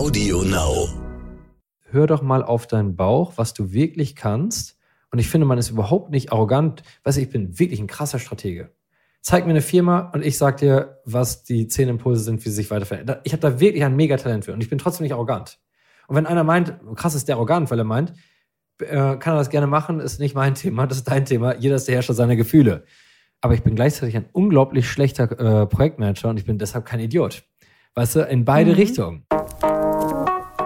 Audio Now. Hör doch mal auf deinen Bauch, was du wirklich kannst. Und ich finde, man ist überhaupt nicht arrogant. Weißt du, ich bin wirklich ein krasser Stratege. Zeig mir eine Firma und ich sag dir, was die zehn Impulse sind, wie sie sich weiterverändern. Ich habe da wirklich ein Megatalent für und ich bin trotzdem nicht arrogant. Und wenn einer meint, krass ist der arrogant, weil er meint, äh, kann er das gerne machen, ist nicht mein Thema, das ist dein Thema. Jeder ist der Herrscher seiner Gefühle. Aber ich bin gleichzeitig ein unglaublich schlechter äh, Projektmanager und ich bin deshalb kein Idiot. Weißt du, in beide mhm. Richtungen.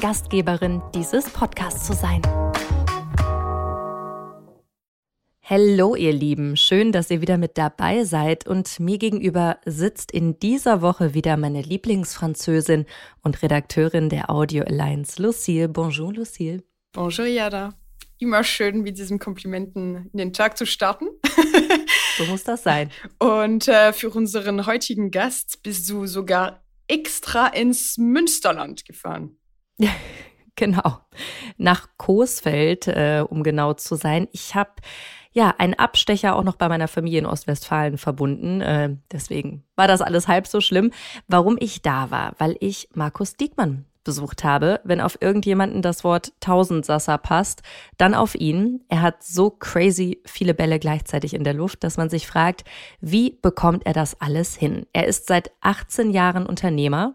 Gastgeberin dieses Podcasts zu sein. Hallo ihr Lieben, schön, dass ihr wieder mit dabei seid und mir gegenüber sitzt in dieser Woche wieder meine Lieblingsfranzösin und Redakteurin der Audio Alliance, Lucille. Bonjour Lucille. Bonjour Jada. Immer schön, mit diesen Komplimenten in den Tag zu starten. So muss das sein. Und äh, für unseren heutigen Gast bist du sogar extra ins Münsterland gefahren. genau. Nach Coesfeld, äh, um genau zu sein. Ich habe ja einen Abstecher auch noch bei meiner Familie in Ostwestfalen verbunden. Äh, deswegen war das alles halb so schlimm. Warum ich da war, weil ich Markus Diekmann besucht habe. Wenn auf irgendjemanden das Wort Tausendsasser passt, dann auf ihn. Er hat so crazy viele Bälle gleichzeitig in der Luft, dass man sich fragt, wie bekommt er das alles hin? Er ist seit 18 Jahren Unternehmer.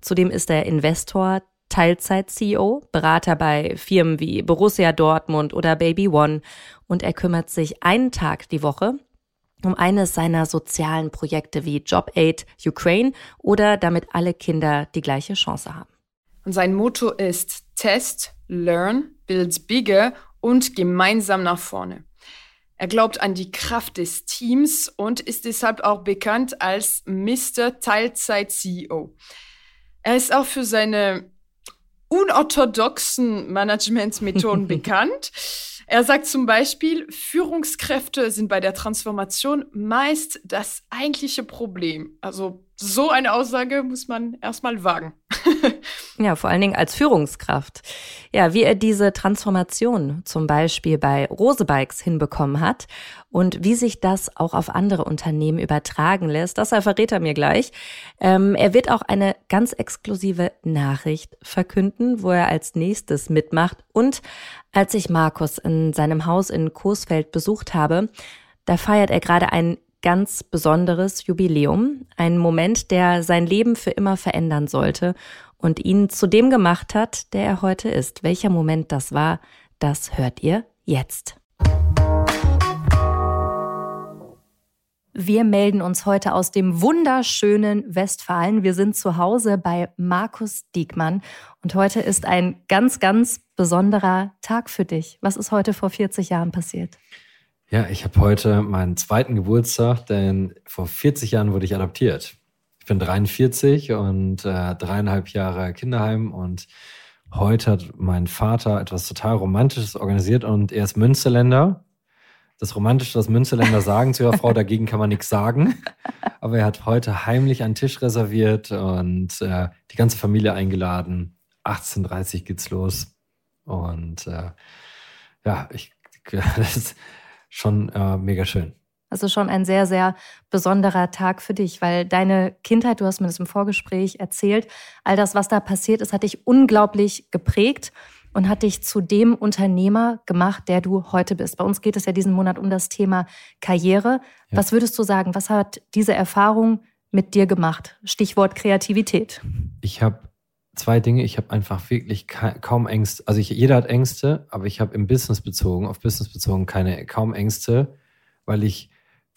Zudem ist er Investor, Teilzeit-CEO, Berater bei Firmen wie Borussia Dortmund oder Baby One und er kümmert sich einen Tag die Woche um eines seiner sozialen Projekte wie Job Aid Ukraine oder damit alle Kinder die gleiche Chance haben. Und sein Motto ist Test, Learn, Build Bigger und gemeinsam nach vorne. Er glaubt an die Kraft des Teams und ist deshalb auch bekannt als Mr. Teilzeit CEO. Er ist auch für seine unorthodoxen Managementmethoden bekannt. Er sagt zum Beispiel, Führungskräfte sind bei der Transformation meist das eigentliche Problem. Also so eine Aussage muss man erstmal wagen. ja, vor allen Dingen als Führungskraft. Ja, wie er diese Transformation zum Beispiel bei Rosebikes hinbekommen hat und wie sich das auch auf andere Unternehmen übertragen lässt, das verrät er mir gleich. Ähm, er wird auch eine ganz exklusive Nachricht verkünden, wo er als nächstes mitmacht. Und als ich Markus in seinem Haus in Coesfeld besucht habe, da feiert er gerade ein ganz besonderes Jubiläum, ein Moment, der sein Leben für immer verändern sollte und ihn zu dem gemacht hat, der er heute ist. Welcher Moment das war, das hört ihr jetzt. Wir melden uns heute aus dem wunderschönen Westfalen. Wir sind zu Hause bei Markus Diekmann und heute ist ein ganz, ganz besonderer Tag für dich. Was ist heute vor 40 Jahren passiert? Ja, ich habe heute meinen zweiten Geburtstag, denn vor 40 Jahren wurde ich adoptiert. Ich bin 43 und äh, dreieinhalb Jahre Kinderheim und heute hat mein Vater etwas total Romantisches organisiert und er ist Münsterländer. Das Romantische, was Münsterländer sagen zu ihrer Frau, dagegen kann man nichts sagen. Aber er hat heute heimlich einen Tisch reserviert und äh, die ganze Familie eingeladen. 18.30 geht's los. Und äh, ja, ich, das, schon äh, mega schön. Also schon ein sehr, sehr besonderer Tag für dich, weil deine Kindheit, du hast mir das im Vorgespräch erzählt, all das, was da passiert ist, hat dich unglaublich geprägt und hat dich zu dem Unternehmer gemacht, der du heute bist. Bei uns geht es ja diesen Monat um das Thema Karriere. Ja. Was würdest du sagen, was hat diese Erfahrung mit dir gemacht? Stichwort Kreativität. Ich habe zwei Dinge. Ich habe einfach wirklich kaum Ängste. Also ich, jeder hat Ängste, aber ich habe im Business bezogen, auf Business bezogen, keine kaum Ängste, weil ich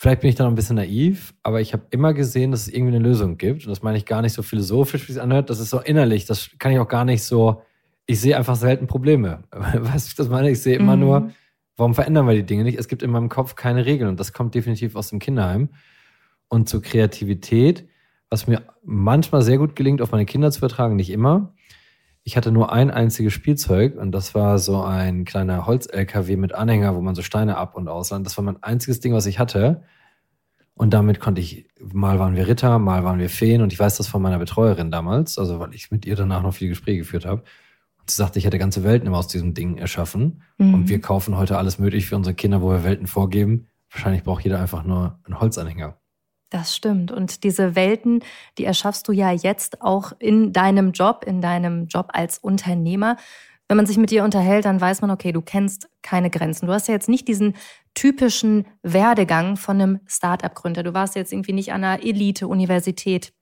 Vielleicht bin ich da noch ein bisschen naiv, aber ich habe immer gesehen, dass es irgendwie eine Lösung gibt. Und das meine ich gar nicht so philosophisch, wie es anhört. Das ist so innerlich. Das kann ich auch gar nicht so. Ich sehe einfach selten Probleme. Weißt du, das meine ich? sehe immer mhm. nur, warum verändern wir die Dinge nicht? Es gibt in meinem Kopf keine Regeln. Und das kommt definitiv aus dem Kinderheim. Und zur Kreativität was mir manchmal sehr gut gelingt, auf meine Kinder zu vertragen, nicht immer, ich hatte nur ein einziges Spielzeug und das war so ein kleiner Holz-LKW mit Anhänger, wo man so Steine ab und ausland. Das war mein einziges Ding, was ich hatte. Und damit konnte ich, mal waren wir Ritter, mal waren wir Feen und ich weiß das von meiner Betreuerin damals, also weil ich mit ihr danach noch viele Gespräche geführt habe. Und sie sagte, ich hätte ganze Welten immer aus diesem Ding erschaffen. Mhm. Und wir kaufen heute alles möglich für unsere Kinder, wo wir Welten vorgeben. Wahrscheinlich braucht jeder einfach nur einen Holzanhänger. Das stimmt. Und diese Welten, die erschaffst du ja jetzt auch in deinem Job, in deinem Job als Unternehmer. Wenn man sich mit dir unterhält, dann weiß man, okay, du kennst keine Grenzen. Du hast ja jetzt nicht diesen typischen Werdegang von einem Start-up-Gründer. Du warst jetzt irgendwie nicht an einer Elite-Universität.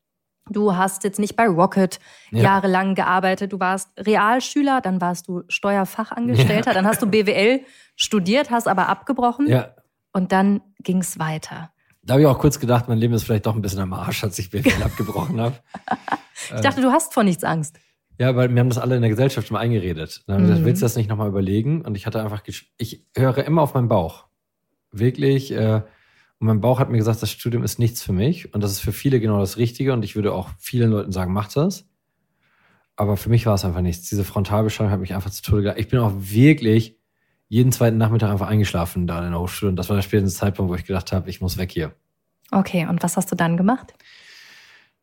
Du hast jetzt nicht bei Rocket ja. jahrelang gearbeitet. Du warst Realschüler, dann warst du Steuerfachangestellter, ja. dann hast du BWL studiert, hast aber abgebrochen. Ja. Und dann ging es weiter. Da habe ich auch kurz gedacht, mein Leben ist vielleicht doch ein bisschen am Arsch, als ich BWL abgebrochen habe. ich dachte, du hast vor nichts Angst. Ja, weil mir haben das alle in der Gesellschaft schon mal eingeredet. Dann mhm. gesagt, willst du das nicht nochmal überlegen? Und ich hatte einfach, ich höre immer auf meinen Bauch. Wirklich. Äh, und mein Bauch hat mir gesagt, das Studium ist nichts für mich. Und das ist für viele genau das Richtige. Und ich würde auch vielen Leuten sagen, macht das. Aber für mich war es einfach nichts. Diese Frontalbeschallung hat mich einfach zu Tode gedacht. Ich bin auch wirklich jeden zweiten Nachmittag einfach eingeschlafen da in der Hochschule. Und das war der späteste Zeitpunkt, wo ich gedacht habe, ich muss weg hier. Okay, und was hast du dann gemacht?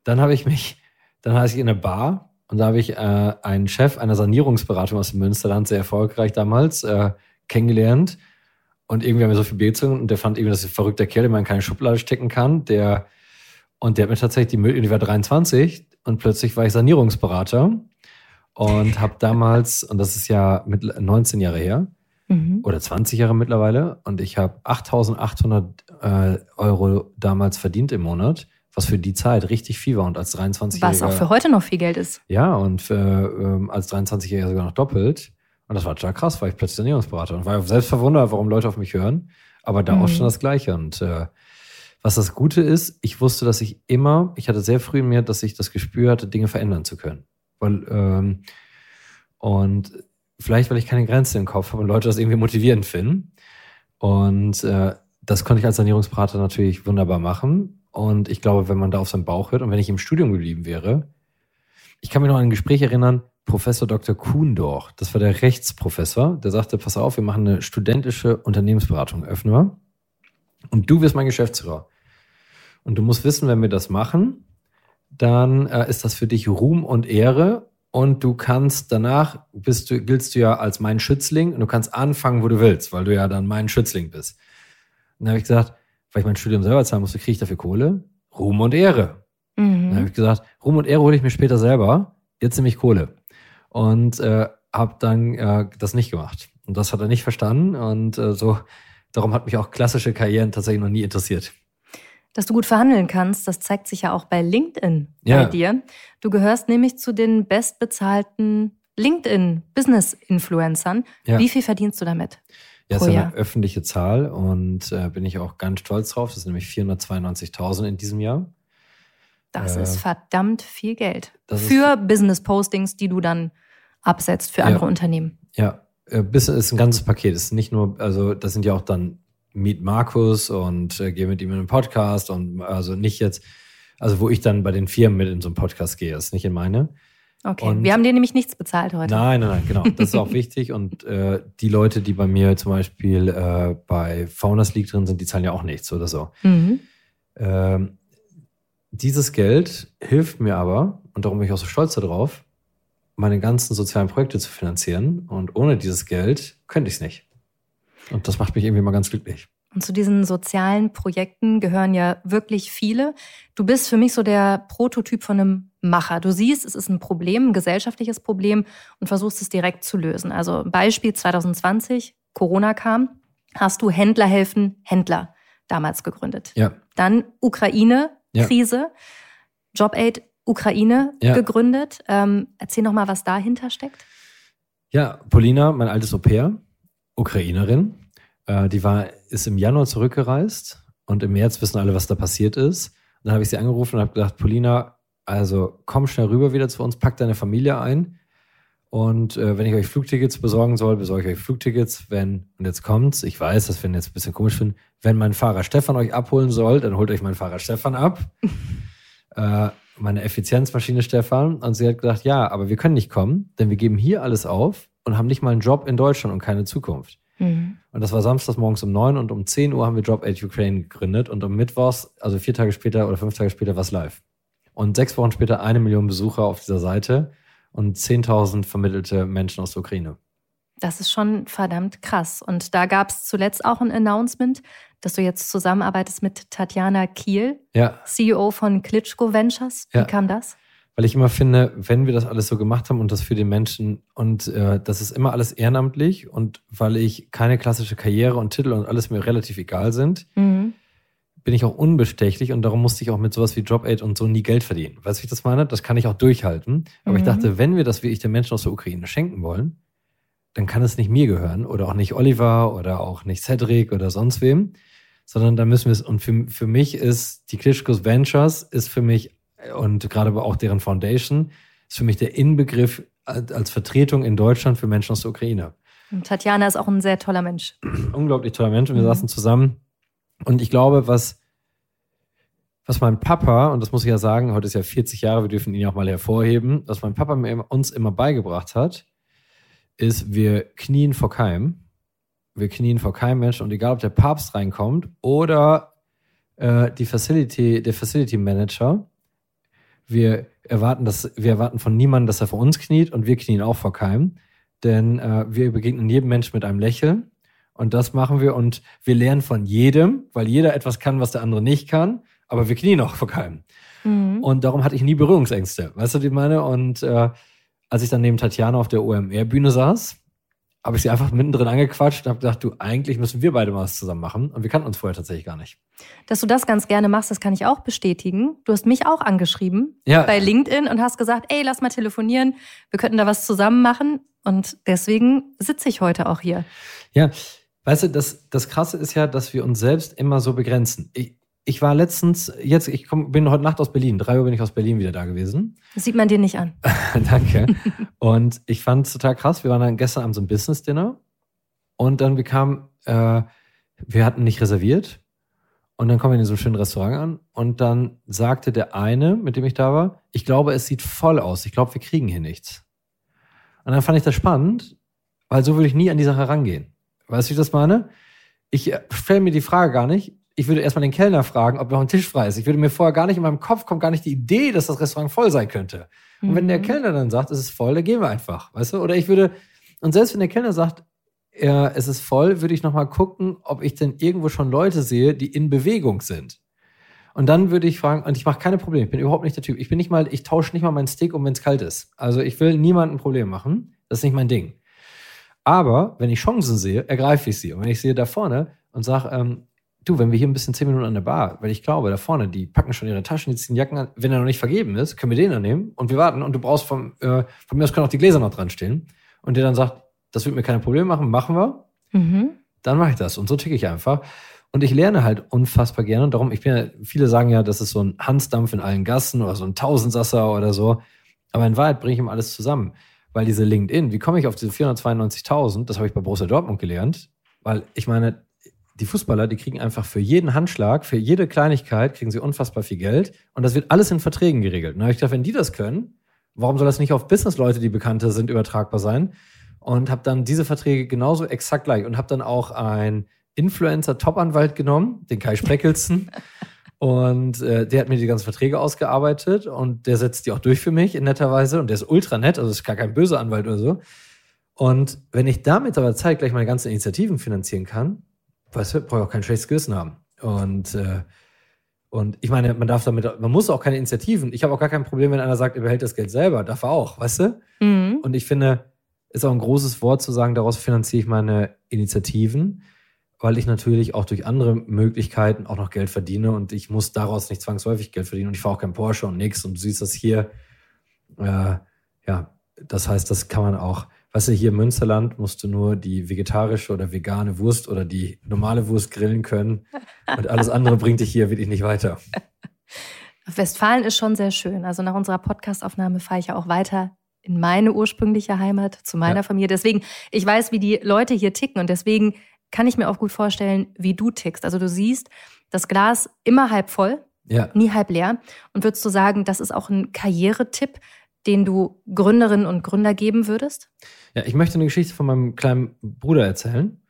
Dann habe ich mich, dann war ich in einer Bar und da habe ich äh, einen Chef einer Sanierungsberatung aus dem Münsterland, sehr erfolgreich damals, äh, kennengelernt. Und irgendwie haben wir so viel Bier gezogen und der fand irgendwie, dass ein verrückter Kerl, den man in keine Schublade stecken kann. Der, und der hat mir tatsächlich die Möglichkeit, ich war 23 und plötzlich war ich Sanierungsberater und habe damals, und das ist ja mit 19 Jahre her, mhm. oder 20 Jahre mittlerweile. Und ich habe 8.800 äh, Euro damals verdient im Monat, was für die Zeit richtig viel war und als 23-Jähriger. Was auch für heute noch viel Geld ist. Ja, und für, ähm, als 23-Jähriger sogar noch doppelt. Und das war total krass, weil ich plötzlich Ernährungsberater und war selbst verwundert, warum Leute auf mich hören. Aber da mhm. auch schon das Gleiche. Und äh, was das Gute ist, ich wusste, dass ich immer, ich hatte sehr früh in mir, dass ich das Gespür hatte, Dinge verändern zu können. Weil, ähm, und vielleicht, weil ich keine Grenze im Kopf habe und Leute das irgendwie motivierend finden. Und äh, das konnte ich als Sanierungsberater natürlich wunderbar machen. Und ich glaube, wenn man da auf seinen Bauch hört und wenn ich im Studium geblieben wäre, ich kann mich noch an ein Gespräch erinnern, Professor Dr. Kuhndorch, das war der Rechtsprofessor, der sagte, pass auf, wir machen eine studentische Unternehmensberatung, öffnen wir. Und du wirst mein Geschäftsführer. Und du musst wissen, wenn wir das machen, dann äh, ist das für dich Ruhm und Ehre und du kannst danach bist du, giltst du ja als mein Schützling und du kannst anfangen, wo du willst, weil du ja dann mein Schützling bist. Und dann habe ich gesagt, weil ich mein Studium selber zahlen musste, kriege ich dafür Kohle? Ruhm und Ehre. Mhm. Dann habe ich gesagt, Ruhm und Ehre hole ich mir später selber, jetzt nehme ich Kohle. Und äh, habe dann äh, das nicht gemacht. Und das hat er nicht verstanden und äh, so, darum hat mich auch klassische Karrieren tatsächlich noch nie interessiert dass du gut verhandeln kannst. Das zeigt sich ja auch bei LinkedIn ja. bei dir. Du gehörst nämlich zu den bestbezahlten LinkedIn-Business-Influencern. Ja. Wie viel verdienst du damit? Ja, das ist eine öffentliche Zahl und äh, bin ich auch ganz stolz drauf. Das sind nämlich 492.000 in diesem Jahr. Das äh, ist verdammt viel Geld. Für Business-Postings, die du dann absetzt für andere Unternehmen. Ja, äh, Business ist ein ganzes Paket. Es ist nicht nur, also das sind ja auch dann meet Markus und äh, gehe mit ihm in einen Podcast und also nicht jetzt, also wo ich dann bei den Firmen mit in so einen Podcast gehe, ist nicht in meine. Okay, und wir haben dir nämlich nichts bezahlt heute. Nein, nein, nein, genau. Das ist auch wichtig. Und äh, die Leute, die bei mir zum Beispiel äh, bei Founders League drin sind, die zahlen ja auch nichts oder so. Mhm. Ähm, dieses Geld hilft mir aber, und darum bin ich auch so stolz darauf, meine ganzen sozialen Projekte zu finanzieren. Und ohne dieses Geld könnte ich es nicht. Und das macht mich irgendwie mal ganz glücklich. Und zu diesen sozialen Projekten gehören ja wirklich viele. Du bist für mich so der Prototyp von einem Macher. Du siehst, es ist ein Problem, ein gesellschaftliches Problem und versuchst es direkt zu lösen. Also Beispiel 2020, Corona kam, hast du Händler helfen Händler damals gegründet. Ja. Dann Ukraine-Krise, ja. JobAid Ukraine ja. gegründet. Ähm, erzähl noch mal, was dahinter steckt. Ja, Polina, mein altes Au-pair, Ukrainerin. Äh, die war, ist im Januar zurückgereist und im März wissen alle, was da passiert ist. Und dann habe ich sie angerufen und habe gesagt, Polina, also komm schnell rüber wieder zu uns, pack deine Familie ein. Und äh, wenn ich euch Flugtickets besorgen soll, besorge ich euch Flugtickets. Wenn, und jetzt kommt's, ich weiß, das werden jetzt ein bisschen komisch finden, wenn mein Fahrer Stefan euch abholen soll, dann holt euch mein Fahrer Stefan ab. äh, meine Effizienzmaschine Stefan und sie hat gesagt, ja, aber wir können nicht kommen, denn wir geben hier alles auf und haben nicht mal einen Job in Deutschland und keine Zukunft. Mhm. Und das war samstags morgens um neun und um 10 Uhr haben wir Job Aid Ukraine gegründet und um Mittwochs, also vier Tage später oder fünf Tage später, war es live. Und sechs Wochen später eine Million Besucher auf dieser Seite und 10.000 vermittelte Menschen aus der Ukraine. Das ist schon verdammt krass. Und da gab es zuletzt auch ein Announcement, dass du jetzt zusammenarbeitest mit Tatjana Kiel, ja. CEO von Klitschko Ventures. Wie ja. kam das? Weil ich immer finde, wenn wir das alles so gemacht haben und das für den Menschen und äh, das ist immer alles ehrenamtlich und weil ich keine klassische Karriere und Titel und alles mir relativ egal sind, mhm. bin ich auch unbestechlich und darum musste ich auch mit sowas wie Job Aid und so nie Geld verdienen. Weißt du, wie ich das meine? Das kann ich auch durchhalten. Aber mhm. ich dachte, wenn wir das wie ich den Menschen aus der Ukraine schenken wollen, dann kann es nicht mir gehören oder auch nicht Oliver oder auch nicht Cedric oder sonst wem, sondern da müssen wir es, und für, für mich ist die Klitschkos Ventures ist für mich und gerade auch deren Foundation ist für mich der Inbegriff als Vertretung in Deutschland für Menschen aus der Ukraine. Und Tatjana ist auch ein sehr toller Mensch. Unglaublich toller Mensch und wir mhm. saßen zusammen und ich glaube, was was mein Papa, und das muss ich ja sagen, heute ist ja 40 Jahre, wir dürfen ihn ja auch mal hervorheben, was mein Papa uns immer beigebracht hat, ist, wir knien vor keinem. Wir knien vor keinem Menschen und egal, ob der Papst reinkommt oder äh, die Facility, der Facility Manager, wir erwarten, dass, wir erwarten von niemandem, dass er vor uns kniet und wir knien auch vor keinem. Denn äh, wir begegnen jedem Menschen mit einem Lächeln. Und das machen wir und wir lernen von jedem, weil jeder etwas kann, was der andere nicht kann, aber wir knien auch vor keinem. Mhm. Und darum hatte ich nie Berührungsängste. Weißt du, die meine? Und äh, als ich dann neben Tatjana auf der OMR-Bühne saß, habe ich sie einfach mittendrin angequatscht und habe gedacht, du, eigentlich müssen wir beide mal was zusammen machen. Und wir kannten uns vorher tatsächlich gar nicht. Dass du das ganz gerne machst, das kann ich auch bestätigen. Du hast mich auch angeschrieben ja. bei LinkedIn und hast gesagt, ey, lass mal telefonieren, wir könnten da was zusammen machen. Und deswegen sitze ich heute auch hier. Ja, weißt du, das, das Krasse ist ja, dass wir uns selbst immer so begrenzen. Ich, ich war letztens, jetzt, ich komm, bin heute Nacht aus Berlin, drei Uhr bin ich aus Berlin wieder da gewesen. Das sieht man dir nicht an. Danke. und ich fand es total krass. Wir waren dann gestern Abend so ein Business-Dinner und dann bekam, äh, wir hatten nicht reserviert und dann kommen wir in so einem schönen Restaurant an und dann sagte der eine, mit dem ich da war, ich glaube, es sieht voll aus. Ich glaube, wir kriegen hier nichts. Und dann fand ich das spannend, weil so würde ich nie an die Sache rangehen. Weißt du, wie ich das meine? Ich äh, stelle mir die Frage gar nicht, ich würde erstmal den Kellner fragen, ob noch ein Tisch frei ist. Ich würde mir vorher gar nicht in meinem Kopf kommt gar nicht die Idee, dass das Restaurant voll sein könnte. Und mhm. wenn der mhm. Kellner dann sagt, es ist voll, dann gehen wir einfach, weißt du? Oder ich würde und selbst wenn der Kellner sagt, ja, es ist voll, würde ich noch mal gucken, ob ich denn irgendwo schon Leute sehe, die in Bewegung sind. Und dann würde ich fragen, und ich mache keine Probleme, ich bin überhaupt nicht der Typ. Ich bin nicht mal, ich tausche nicht mal meinen Steak um, wenn es kalt ist. Also ich will niemandem ein Problem machen. Das ist nicht mein Ding. Aber wenn ich Chancen sehe, ergreife ich sie. Und wenn ich sehe da vorne und sage, ähm, du, wenn wir hier ein bisschen zehn Minuten an der Bar, weil ich glaube, da vorne, die packen schon ihre Taschen, die ziehen Jacken an, wenn er noch nicht vergeben ist, können wir den dann nehmen und wir warten und du brauchst vom, äh, von mir aus können auch die Gläser noch dran stehen und der dann sagt, das wird mir keine Probleme machen, machen wir, mhm. dann mache ich das und so ticke ich einfach. Und ich lerne halt unfassbar gerne und darum, ich bin ja, viele sagen ja, das ist so ein Hansdampf in allen Gassen oder so ein Tausendsasser oder so. Aber in Wahrheit bringe ich ihm alles zusammen. Weil diese LinkedIn, wie komme ich auf diese 492.000? Das habe ich bei Borussia Dortmund gelernt. Weil ich meine, die Fußballer, die kriegen einfach für jeden Handschlag, für jede Kleinigkeit, kriegen sie unfassbar viel Geld. Und das wird alles in Verträgen geregelt. Und da habe ich gedacht, wenn die das können, warum soll das nicht auf Businessleute, die bekannte sind, übertragbar sein? Und habe dann diese Verträge genauso exakt gleich. Und habe dann auch einen Influencer-Top-Anwalt genommen, den Kai Spreckelsen. und äh, der hat mir die ganzen Verträge ausgearbeitet und der setzt die auch durch für mich in netter Weise. Und der ist ultra nett, also ist gar kein böser Anwalt oder so. Und wenn ich damit aber zeitgleich meine ganzen Initiativen finanzieren kann, weißt du, brauche ich auch kein schlechtes Gewissen haben. Und, äh, und ich meine, man darf damit, man muss auch keine Initiativen. Ich habe auch gar kein Problem, wenn einer sagt, er behält das Geld selber. Darf er auch, weißt du? Mhm. Und ich finde, ist auch ein großes Wort zu sagen, daraus finanziere ich meine Initiativen, weil ich natürlich auch durch andere Möglichkeiten auch noch Geld verdiene und ich muss daraus nicht zwangsläufig Geld verdienen und ich fahre auch kein Porsche und nichts und du siehst das hier. Äh, ja, das heißt, das kann man auch weißt du, hier im Münsterland musst du nur die vegetarische oder vegane Wurst oder die normale Wurst grillen können. Und alles andere bringt dich hier wirklich nicht weiter. Westfalen ist schon sehr schön. Also nach unserer Podcastaufnahme fahre ich ja auch weiter in meine ursprüngliche Heimat, zu meiner ja. Familie. Deswegen, ich weiß, wie die Leute hier ticken und deswegen kann ich mir auch gut vorstellen, wie du tickst. Also du siehst das Glas immer halb voll Ja. nie halb leer. Und würdest du sagen, das ist auch ein Karrieretipp, den du Gründerinnen und Gründer geben würdest? Ja, ich möchte eine Geschichte von meinem kleinen Bruder erzählen,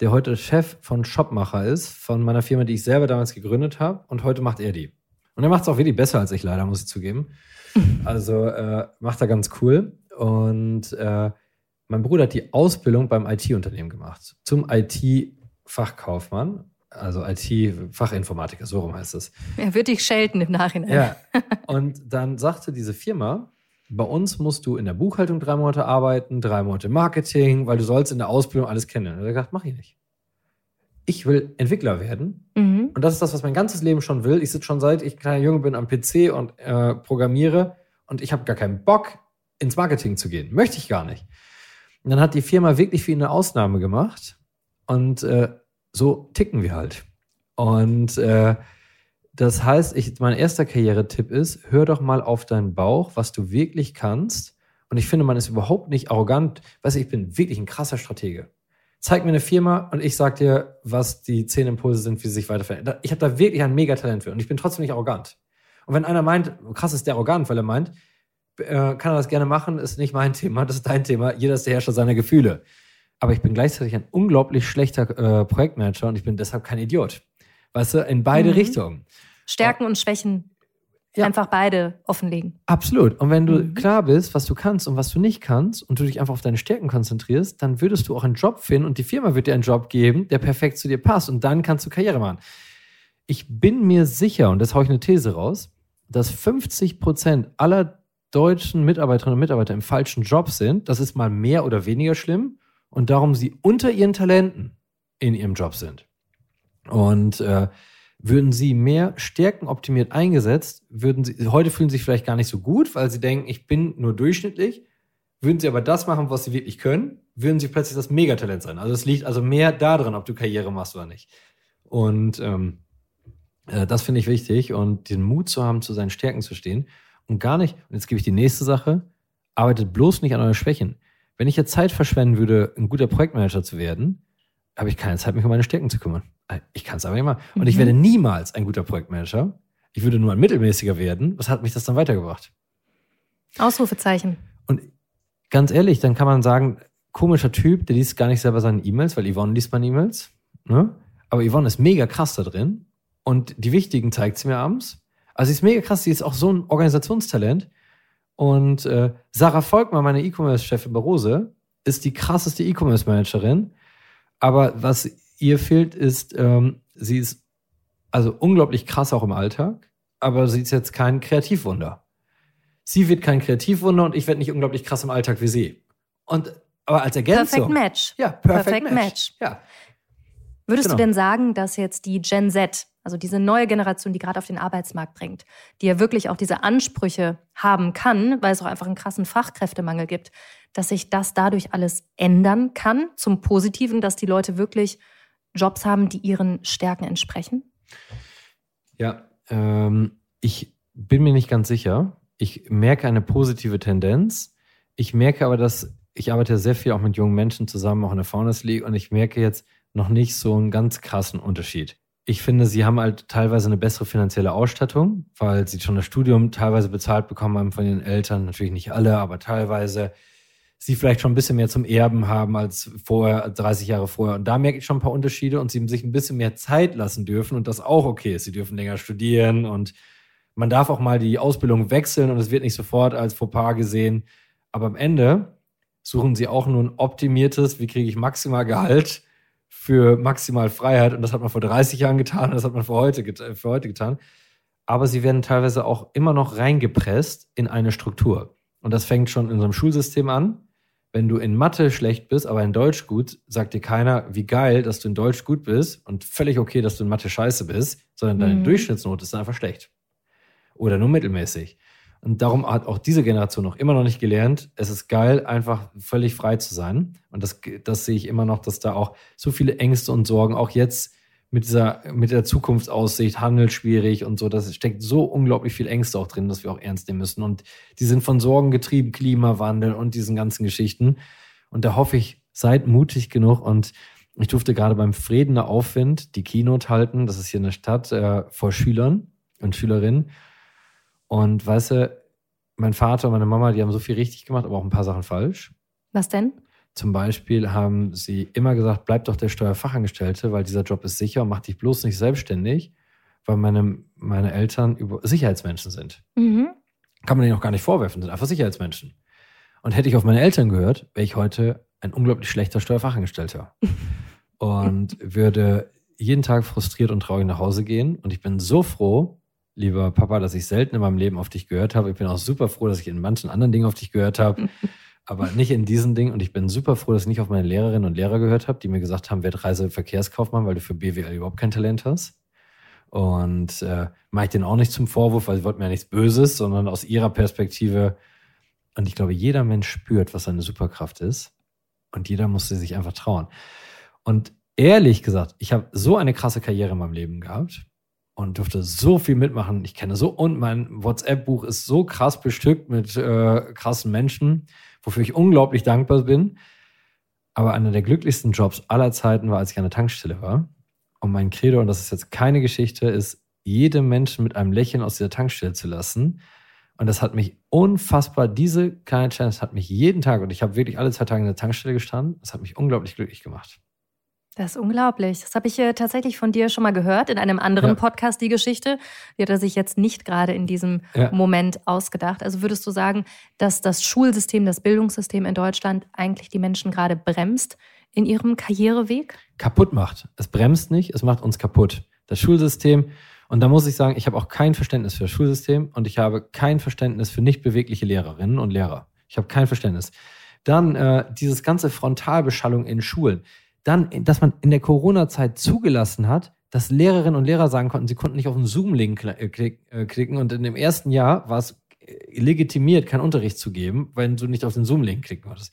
der heute Chef von Shopmacher ist, von meiner Firma, die ich selber damals gegründet habe. Und heute macht er die. Und er macht es auch wirklich besser als ich leider, muss ich zugeben. Also äh, macht er ganz cool. Und äh, mein Bruder hat die Ausbildung beim IT-Unternehmen gemacht. Zum IT-Fachkaufmann, also IT-Fachinformatiker, so rum heißt es. Er wird dich schelten im Nachhinein. Ja. Und dann sagte diese Firma, bei uns musst du in der Buchhaltung drei Monate arbeiten, drei Monate Marketing, weil du sollst in der Ausbildung alles kennen. Und er hat gesagt, mach ich nicht. Ich will Entwickler werden. Mhm. Und das ist das, was mein ganzes Leben schon will. Ich sitze schon seit ich kleiner Junge bin am PC und äh, programmiere und ich habe gar keinen Bock, ins Marketing zu gehen. Möchte ich gar nicht. Und dann hat die Firma wirklich für ihn eine Ausnahme gemacht. Und äh, so ticken wir halt. Und äh, das heißt, ich, mein erster Karrieretipp ist, hör doch mal auf deinen Bauch, was du wirklich kannst. Und ich finde, man ist überhaupt nicht arrogant. Weißt du, ich bin wirklich ein krasser Stratege. Zeig mir eine Firma und ich sag dir, was die zehn Impulse sind, wie sie sich weiterverändern. Ich habe da wirklich ein Megatalent für und ich bin trotzdem nicht arrogant. Und wenn einer meint, krass ist der arrogant, weil er meint, äh, kann er das gerne machen, ist nicht mein Thema, das ist dein Thema. Jeder ist der Herrscher seiner Gefühle. Aber ich bin gleichzeitig ein unglaublich schlechter äh, Projektmanager und ich bin deshalb kein Idiot. Weißt du, in beide Mhm. Richtungen. Stärken und Schwächen Ja. einfach beide offenlegen. Absolut. Und wenn du Mhm. klar bist, was du kannst und was du nicht kannst und du dich einfach auf deine Stärken konzentrierst, dann würdest du auch einen Job finden und die Firma wird dir einen Job geben, der perfekt zu dir passt und dann kannst du Karriere machen. Ich bin mir sicher, und das haue ich eine These raus, dass 50 Prozent aller deutschen Mitarbeiterinnen und Mitarbeiter im falschen Job sind. Das ist mal mehr oder weniger schlimm und darum sie unter ihren Talenten in ihrem Job sind. Und äh, würden sie mehr stärkenoptimiert eingesetzt, würden sie, heute fühlen sie sich vielleicht gar nicht so gut, weil sie denken, ich bin nur durchschnittlich. Würden sie aber das machen, was sie wirklich können, würden sie plötzlich das Megatalent sein. Also es liegt also mehr darin, ob du Karriere machst oder nicht. Und ähm, äh, das finde ich wichtig und den Mut zu haben, zu seinen Stärken zu stehen und gar nicht, und jetzt gebe ich die nächste Sache, arbeitet bloß nicht an euren Schwächen. Wenn ich jetzt Zeit verschwenden würde, ein guter Projektmanager zu werden, habe ich keine Zeit, mich um meine Stärken zu kümmern. Ich kann es aber nicht machen. Und ich Mhm. werde niemals ein guter Projektmanager. Ich würde nur ein mittelmäßiger werden. Was hat mich das dann weitergebracht? Ausrufezeichen. Und ganz ehrlich, dann kann man sagen, komischer Typ, der liest gar nicht selber seine E-Mails, weil Yvonne liest meine E-Mails. Ne? Aber Yvonne ist mega krass da drin. Und die wichtigen zeigt sie mir abends. Also sie ist mega krass, sie ist auch so ein Organisationstalent. Und äh, Sarah Volkmann, meine E-Commerce-Chefin bei Rose, ist die krasseste E-Commerce-Managerin. Aber was ihr fehlt, ist, ähm, sie ist also unglaublich krass auch im Alltag, aber sie ist jetzt kein Kreativwunder. Sie wird kein Kreativwunder und ich werde nicht unglaublich krass im Alltag wie sie. Und aber als Ergänzung. Perfect Match. Ja, perfect, Perfect match. Match. Ja. Würdest Genau. du denn sagen, dass jetzt die Gen Z, also diese neue Generation, die gerade auf den Arbeitsmarkt drängt, die ja wirklich auch diese Ansprüche haben kann, weil es auch einfach einen krassen Fachkräftemangel gibt, dass sich das dadurch alles ändern kann zum Positiven, dass die Leute wirklich Jobs haben, die ihren Stärken entsprechen? Ja, ähm, ich bin mir nicht ganz sicher. Ich merke eine positive Tendenz. Ich merke aber, dass ich arbeite sehr viel auch mit jungen Menschen zusammen, auch in der Founders League, und ich merke jetzt noch nicht so einen ganz krassen Unterschied. Ich finde, sie haben halt teilweise eine bessere finanzielle Ausstattung, weil sie schon das Studium teilweise bezahlt bekommen haben von ihren Eltern. Natürlich nicht alle, aber teilweise sie vielleicht schon ein bisschen mehr zum Erben haben als vorher, 30 Jahre vorher. Und da merke ich schon ein paar Unterschiede und sie sich ein bisschen mehr Zeit lassen dürfen und das auch okay ist. Sie dürfen länger studieren und man darf auch mal die Ausbildung wechseln und es wird nicht sofort als Fauxpas gesehen. Aber am Ende suchen sie auch nur ein optimiertes, wie kriege ich maximal Gehalt für maximal Freiheit. Und das hat man vor 30 Jahren getan und das hat man für heute, get- für heute getan. Aber sie werden teilweise auch immer noch reingepresst in eine Struktur. Und das fängt schon in unserem Schulsystem an. Wenn du in Mathe schlecht bist, aber in Deutsch gut, sagt dir keiner, wie geil, dass du in Deutsch gut bist und völlig okay, dass du in Mathe scheiße bist, sondern deine Mhm. Durchschnittsnote ist dann einfach schlecht. Oder nur mittelmäßig. Und darum hat auch diese Generation noch immer noch nicht gelernt, es ist geil, einfach völlig frei zu sein. Und das, das sehe ich immer noch, dass da auch so viele Ängste und Sorgen, auch jetzt mit dieser, mit der Zukunftsaussicht, Handel schwierig und so, das steckt so unglaublich viel Ängste auch drin, dass wir auch ernst nehmen müssen. Und die sind von Sorgen getrieben, Klimawandel und diesen ganzen Geschichten. Und da hoffe ich, seid mutig genug und ich durfte gerade beim Fredener Aufwind die Keynote halten, das ist hier in der Stadt, äh, vor Schülern. und Schülerinnen. Und weißt du, mein Vater und meine Mama, die haben so viel richtig gemacht, aber auch ein paar Sachen falsch. Was denn? Zum Beispiel haben sie immer gesagt, bleib doch der Steuerfachangestellte, weil dieser Job ist sicher und mach dich bloß nicht selbstständig, weil meine, meine Eltern über Sicherheitsmenschen sind. Mhm. Kann man denen auch gar nicht vorwerfen, sind einfach Sicherheitsmenschen. Und hätte ich auf meine Eltern gehört, wäre ich heute ein unglaublich schlechter Steuerfachangestellter. und würde jeden Tag frustriert und traurig nach Hause gehen. Und ich bin so froh, lieber Papa, dass ich selten in meinem Leben auf dich gehört habe. Ich bin auch super froh, dass ich in manchen anderen Dingen auf dich gehört habe, aber nicht in diesen Dingen. Und ich bin super froh, dass ich nicht auf meine Lehrerinnen und Lehrer gehört habe, die mir gesagt haben, werd Reiseverkehrskaufmann, weil du für BWL überhaupt kein Talent hast. Und äh, mache ich denen auch nicht zum Vorwurf, weil sie wollten mir ja nichts Böses, sondern aus ihrer Perspektive. Und ich glaube, jeder Mensch spürt, was seine Superkraft ist. Und jeder musste sich einfach trauen. Und ehrlich gesagt, ich habe so eine krasse Karriere in meinem Leben gehabt und durfte so viel mitmachen. Ich kenne so und mein WhatsApp-Buch ist so krass bestückt mit äh, krassen Menschen, wofür ich unglaublich dankbar bin. Aber einer der glücklichsten Jobs aller Zeiten war, als ich an der Tankstelle war. Und mein Credo, und das ist jetzt keine Geschichte, ist, jedem Menschen mit einem Lächeln aus dieser Tankstelle zu lassen. Und das hat mich unfassbar, diese kleine Challenge hat mich jeden Tag, und ich habe wirklich alle zwei Tage in der Tankstelle gestanden, das hat mich unglaublich glücklich gemacht. Das ist unglaublich. Das habe ich äh, tatsächlich von dir schon mal gehört in einem anderen ja. Podcast, die Geschichte. Die hat er sich jetzt nicht gerade in diesem ja. Moment ausgedacht. Also würdest du sagen, dass das Schulsystem, das Bildungssystem in Deutschland eigentlich die Menschen gerade bremst in ihrem Karriereweg? Kaputt macht. Es bremst nicht, es macht uns kaputt. Das Schulsystem, und da muss ich sagen, ich habe auch kein Verständnis für das Schulsystem und ich habe kein Verständnis für nicht bewegliche Lehrerinnen und Lehrer. Ich habe kein Verständnis. Dann äh, dieses ganze Frontalbeschallung in Schulen dann, dass man in der Corona-Zeit zugelassen hat, dass Lehrerinnen und Lehrer sagen konnten, sie konnten nicht auf den Zoom-Link äh, äh, klicken. Und in dem ersten Jahr war es äh, legitimiert, keinen Unterricht zu geben, wenn du nicht auf den Zoom-Link klicken wolltest.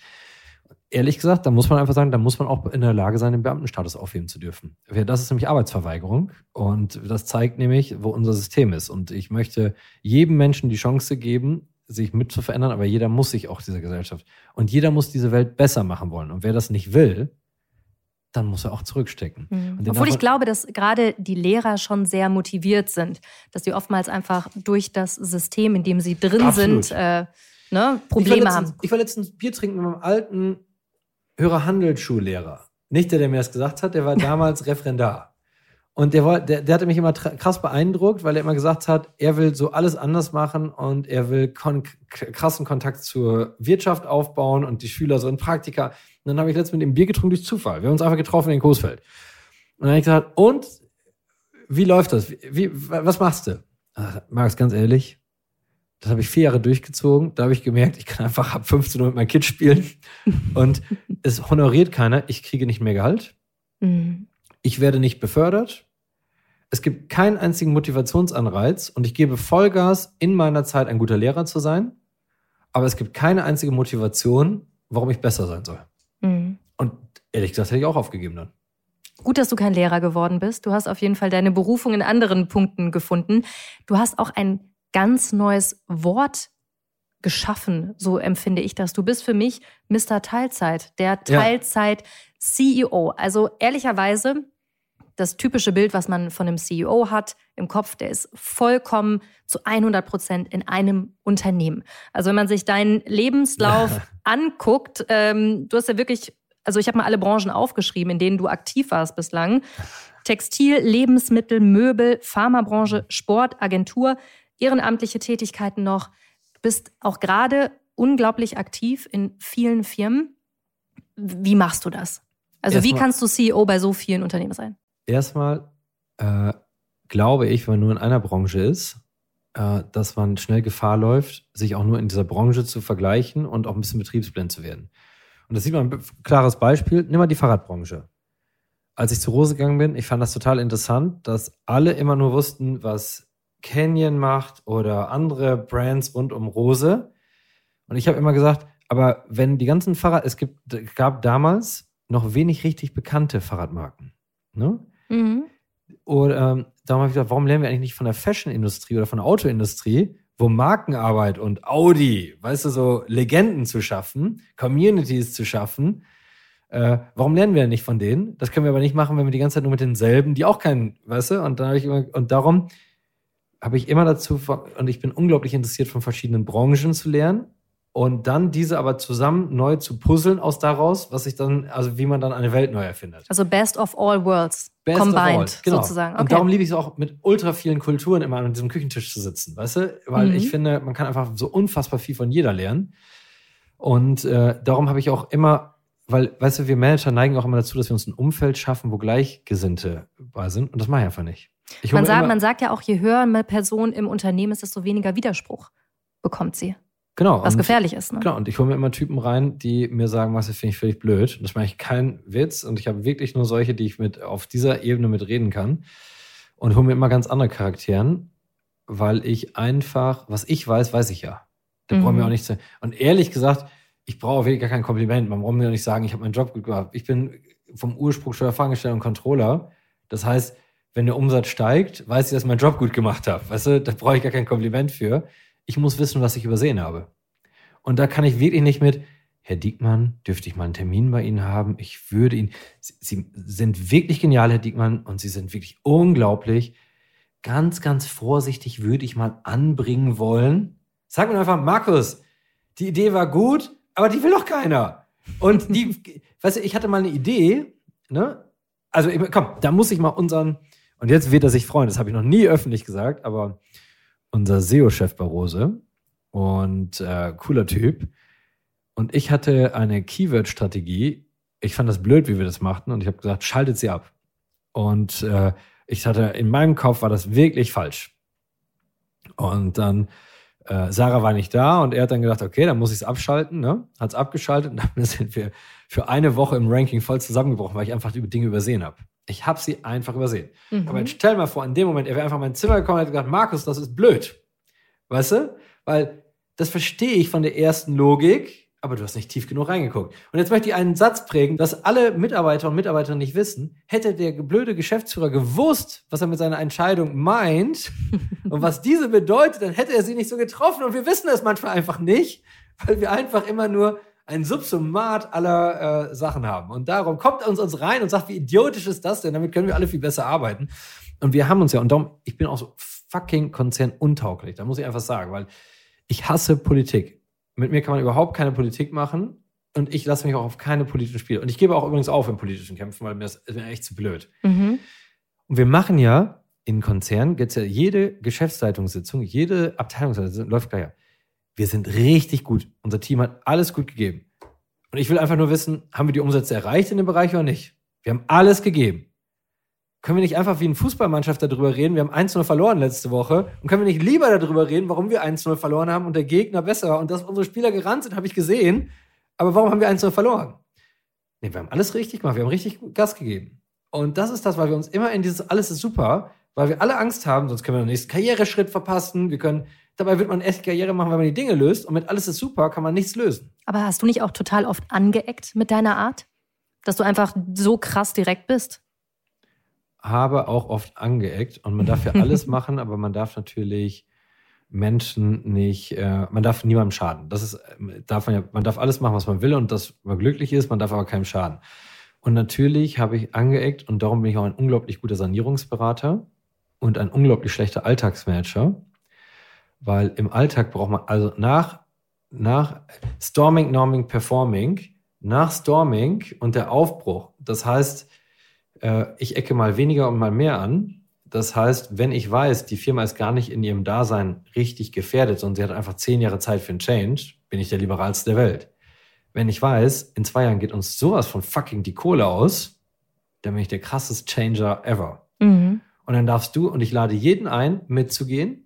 Ehrlich gesagt, da muss man einfach sagen, da muss man auch in der Lage sein, den Beamtenstatus aufheben zu dürfen. Das ist nämlich Arbeitsverweigerung und das zeigt nämlich, wo unser System ist. Und ich möchte jedem Menschen die Chance geben, sich mit zu verändern, aber jeder muss sich auch dieser Gesellschaft und jeder muss diese Welt besser machen wollen. Und wer das nicht will, dann muss er auch zurückstecken. Mhm. Obwohl ich glaube, dass gerade die Lehrer schon sehr motiviert sind, dass sie oftmals einfach durch das System, in dem sie drin Absolut. sind, äh, ne, Probleme ich haben. Ich war letztens Bier trinken mit meinem alten Hörer-Handelsschullehrer. Nicht der, der mir das gesagt hat, der war damals Referendar. Und der, war, der, der hatte mich immer krass beeindruckt, weil er immer gesagt hat, er will so alles anders machen und er will kon krassen Kontakt zur Wirtschaft aufbauen und die Schüler so in Praktika. Und dann habe ich letztens mit ihm Bier getrunken durch Zufall. Wir haben uns einfach getroffen in Coesfeld. Und dann habe ich gesagt, und wie läuft das? Wie, wie was machst du? Ach, Max, ganz ehrlich, das habe ich vier Jahre durchgezogen. Da habe ich gemerkt, ich kann einfach ab 15 Uhr mit meinem Kind spielen. Und es honoriert keiner. Ich kriege nicht mehr Gehalt. Mhm. Ich werde nicht befördert. Es gibt keinen einzigen Motivationsanreiz und ich gebe Vollgas, in meiner Zeit ein guter Lehrer zu sein. Aber es gibt keine einzige Motivation, warum ich besser sein soll. Mhm. Und ehrlich gesagt hätte ich auch aufgegeben dann. Gut, dass du kein Lehrer geworden bist. Du hast auf jeden Fall deine Berufung in anderen Punkten gefunden. Du hast auch ein ganz neues Wort geschaffen, so empfinde ich das. Du bist für mich Mr. Teilzeit, der Teilzeit-CEO. Also ehrlicherweise, das typische Bild, was man von einem CEO hat im Kopf, der ist vollkommen zu 100 Prozent in einem Unternehmen. Also wenn man sich deinen Lebenslauf anguckt, ähm, du hast ja wirklich, also ich habe mal alle Branchen aufgeschrieben, in denen du aktiv warst bislang. Textil, Lebensmittel, Möbel, Pharmabranche, Sport, Agentur, ehrenamtliche Tätigkeiten noch. Du bist auch gerade unglaublich aktiv in vielen Firmen. Wie machst du das? Also Erstmal, wie kannst du CEO bei so vielen Unternehmen sein? Erstmal äh, glaube ich, wenn man nur in einer Branche ist, äh, dass man schnell Gefahr läuft, sich auch nur in dieser Branche zu vergleichen und auch ein bisschen betriebsblind zu werden. Und das sieht man ein klares Beispiel. Nimm mal die Fahrradbranche. Als ich zu Rose gegangen bin, ich fand das total interessant, dass alle immer nur wussten, was Canyon macht oder andere Brands rund um Rose. Und ich habe immer gesagt, aber wenn die ganzen Fahrrad, es gibt, gab damals noch wenig richtig bekannte Fahrradmarken. Ne? Mhm. Und ähm, darum habe ich gedacht, warum lernen wir eigentlich nicht von der Fashion-Industrie oder von der Autoindustrie, wo Markenarbeit und Audi, weißt du, so Legenden zu schaffen, Communities zu schaffen. Äh, warum lernen wir nicht von denen? Das können wir aber nicht machen, wenn wir die ganze Zeit nur mit denselben, die auch keinen, weißt du, und dann habe ich immer, und darum habe ich immer dazu, und ich bin unglaublich interessiert, von verschiedenen Branchen zu lernen und dann diese aber zusammen neu zu puzzeln aus daraus, was ich dann, also wie man dann eine Welt neu erfindet. Also best of all worlds best combined all. Genau. sozusagen. Okay. Und darum liebe ich es auch, mit ultra vielen Kulturen immer an diesem Küchentisch zu sitzen, weißt du? Weil mhm. ich finde, man kann einfach so unfassbar viel von jeder lernen. Und äh, darum habe ich auch immer, weil, weißt du, wir Manager neigen auch immer dazu, dass wir uns ein Umfeld schaffen, wo Gleichgesinnte bei sind. Und das mache ich einfach nicht. Ich man, sagt, man sagt ja auch, je höher eine Person im Unternehmen ist, desto weniger Widerspruch bekommt sie. Genau. Was und, gefährlich ist. Ne? Genau. Und ich hole mir immer Typen rein, die mir sagen, was finde ich völlig blöd. Und das mache ich keinen Witz. Und ich habe wirklich nur solche, die ich mit auf dieser Ebene mit reden kann. Und hole mir immer ganz andere Charakteren, weil ich einfach, was ich weiß, weiß ich ja. Da mhm. brauchen wir auch nichts. Und ehrlich gesagt, ich brauche wirklich gar kein Kompliment. Man braucht mir nicht sagen, ich habe meinen Job gut gemacht. Ich bin vom Ursprung Steuerfachangestellter und Controller. Das heißt, wenn der Umsatz steigt, weiß ich, dass ich meinen Job gut gemacht habe. Weißt du, da brauche ich gar kein Kompliment für ich muss wissen, was ich übersehen habe. Und da kann ich wirklich nicht mit, Herr Diekmann, dürfte ich mal einen Termin bei Ihnen haben? Ich würde Ihnen, Sie, Sie sind wirklich genial, Herr Diekmann, und Sie sind wirklich unglaublich. Ganz, ganz vorsichtig würde ich mal anbringen wollen. Sag mir einfach, Markus, die Idee war gut, aber die will doch keiner. Und die, weißt du, ich hatte mal eine Idee, ne? Also, komm, da muss ich mal unseren, und jetzt wird er sich freuen, das habe ich noch nie öffentlich gesagt, aber unser SEO-Chef Barose und äh, cooler Typ. Und ich hatte eine Keyword-Strategie. Ich fand das blöd, wie wir das machten, und ich habe gesagt, schaltet sie ab. Und äh, ich hatte in meinem Kopf war das wirklich falsch. Und dann äh, Sarah war nicht da und er hat dann gedacht, okay, dann muss ich es abschalten, ne? Hat es abgeschaltet und dann sind wir für eine Woche im Ranking voll zusammengebrochen, weil ich einfach die Dinge übersehen habe. Ich habe sie einfach übersehen. Mhm. Aber jetzt stell mal vor, in dem Moment, er wäre einfach in mein Zimmer gekommen und hätte gesagt, Markus, das ist blöd. Weißt du? Weil das verstehe ich von der ersten Logik, aber du hast nicht tief genug reingeguckt. Und jetzt möchte ich einen Satz prägen, dass alle Mitarbeiter und Mitarbeiterinnen nicht wissen, hätte der blöde Geschäftsführer gewusst, was er mit seiner Entscheidung meint und was diese bedeutet, dann hätte er sie nicht so getroffen. Und wir wissen es manchmal einfach nicht, weil wir einfach immer nur ein Subsumat aller äh, Sachen haben. Und darum kommt uns uns rein und sagt, wie idiotisch ist das denn? Damit können wir alle viel besser arbeiten. Und wir haben uns ja, und darum, ich bin auch so fucking konzernuntauglich. Da muss ich einfach sagen, weil ich hasse Politik. Mit mir kann man überhaupt keine Politik machen. Und ich lasse mich auch auf keine politischen Spiele. Und ich gebe auch übrigens auf in politischen Kämpfen, weil mir das ist mir echt zu blöd. Mhm. Und wir machen ja in Konzernen, jetzt ja jede Geschäftsleitungssitzung, jede Abteilungssitzung läuft gleich wir sind richtig gut. Unser Team hat alles gut gegeben. Und ich will einfach nur wissen, haben wir die Umsätze erreicht in dem Bereich oder nicht? Wir haben alles gegeben. Können wir nicht einfach wie eine Fußballmannschaft darüber reden? Wir haben 1-0 verloren letzte Woche. Und können wir nicht lieber darüber reden, warum wir 1-0 verloren haben und der Gegner besser? Und dass unsere Spieler gerannt sind, habe ich gesehen. Aber warum haben wir 1-0 verloren? Nee, wir haben alles richtig gemacht. Wir haben richtig Gas gegeben. Und das ist das, weil wir uns immer in dieses alles ist super, weil wir alle Angst haben, sonst können wir den nächsten Karriereschritt verpassen. Wir können Dabei wird man echt Karriere machen, wenn man die Dinge löst. Und mit alles ist super, kann man nichts lösen. Aber hast du nicht auch total oft angeeckt mit deiner Art? Dass du einfach so krass direkt bist? Habe auch oft angeeckt. Und man darf ja alles machen, aber man darf natürlich Menschen nicht, äh, man darf niemandem schaden. Das ist, äh, darf man ja, man darf alles machen, was man will und dass man glücklich ist, man darf aber keinem schaden. Und natürlich habe ich angeeckt und darum bin ich auch ein unglaublich guter Sanierungsberater und ein unglaublich schlechter Alltagsmanager weil im Alltag braucht man, also nach, nach Storming, Norming, Performing, nach Storming und der Aufbruch, das heißt, äh, ich ecke mal weniger und mal mehr an. Das heißt, wenn ich weiß, die Firma ist gar nicht in ihrem Dasein richtig gefährdet, sondern sie hat einfach zehn Jahre Zeit für einen Change, bin ich der liberalste der Welt. Wenn ich weiß, in zwei Jahren geht uns sowas von fucking die Kohle aus, dann bin ich der krasseste Changer ever. Mhm. Und dann darfst du, und ich lade jeden ein, mitzugehen,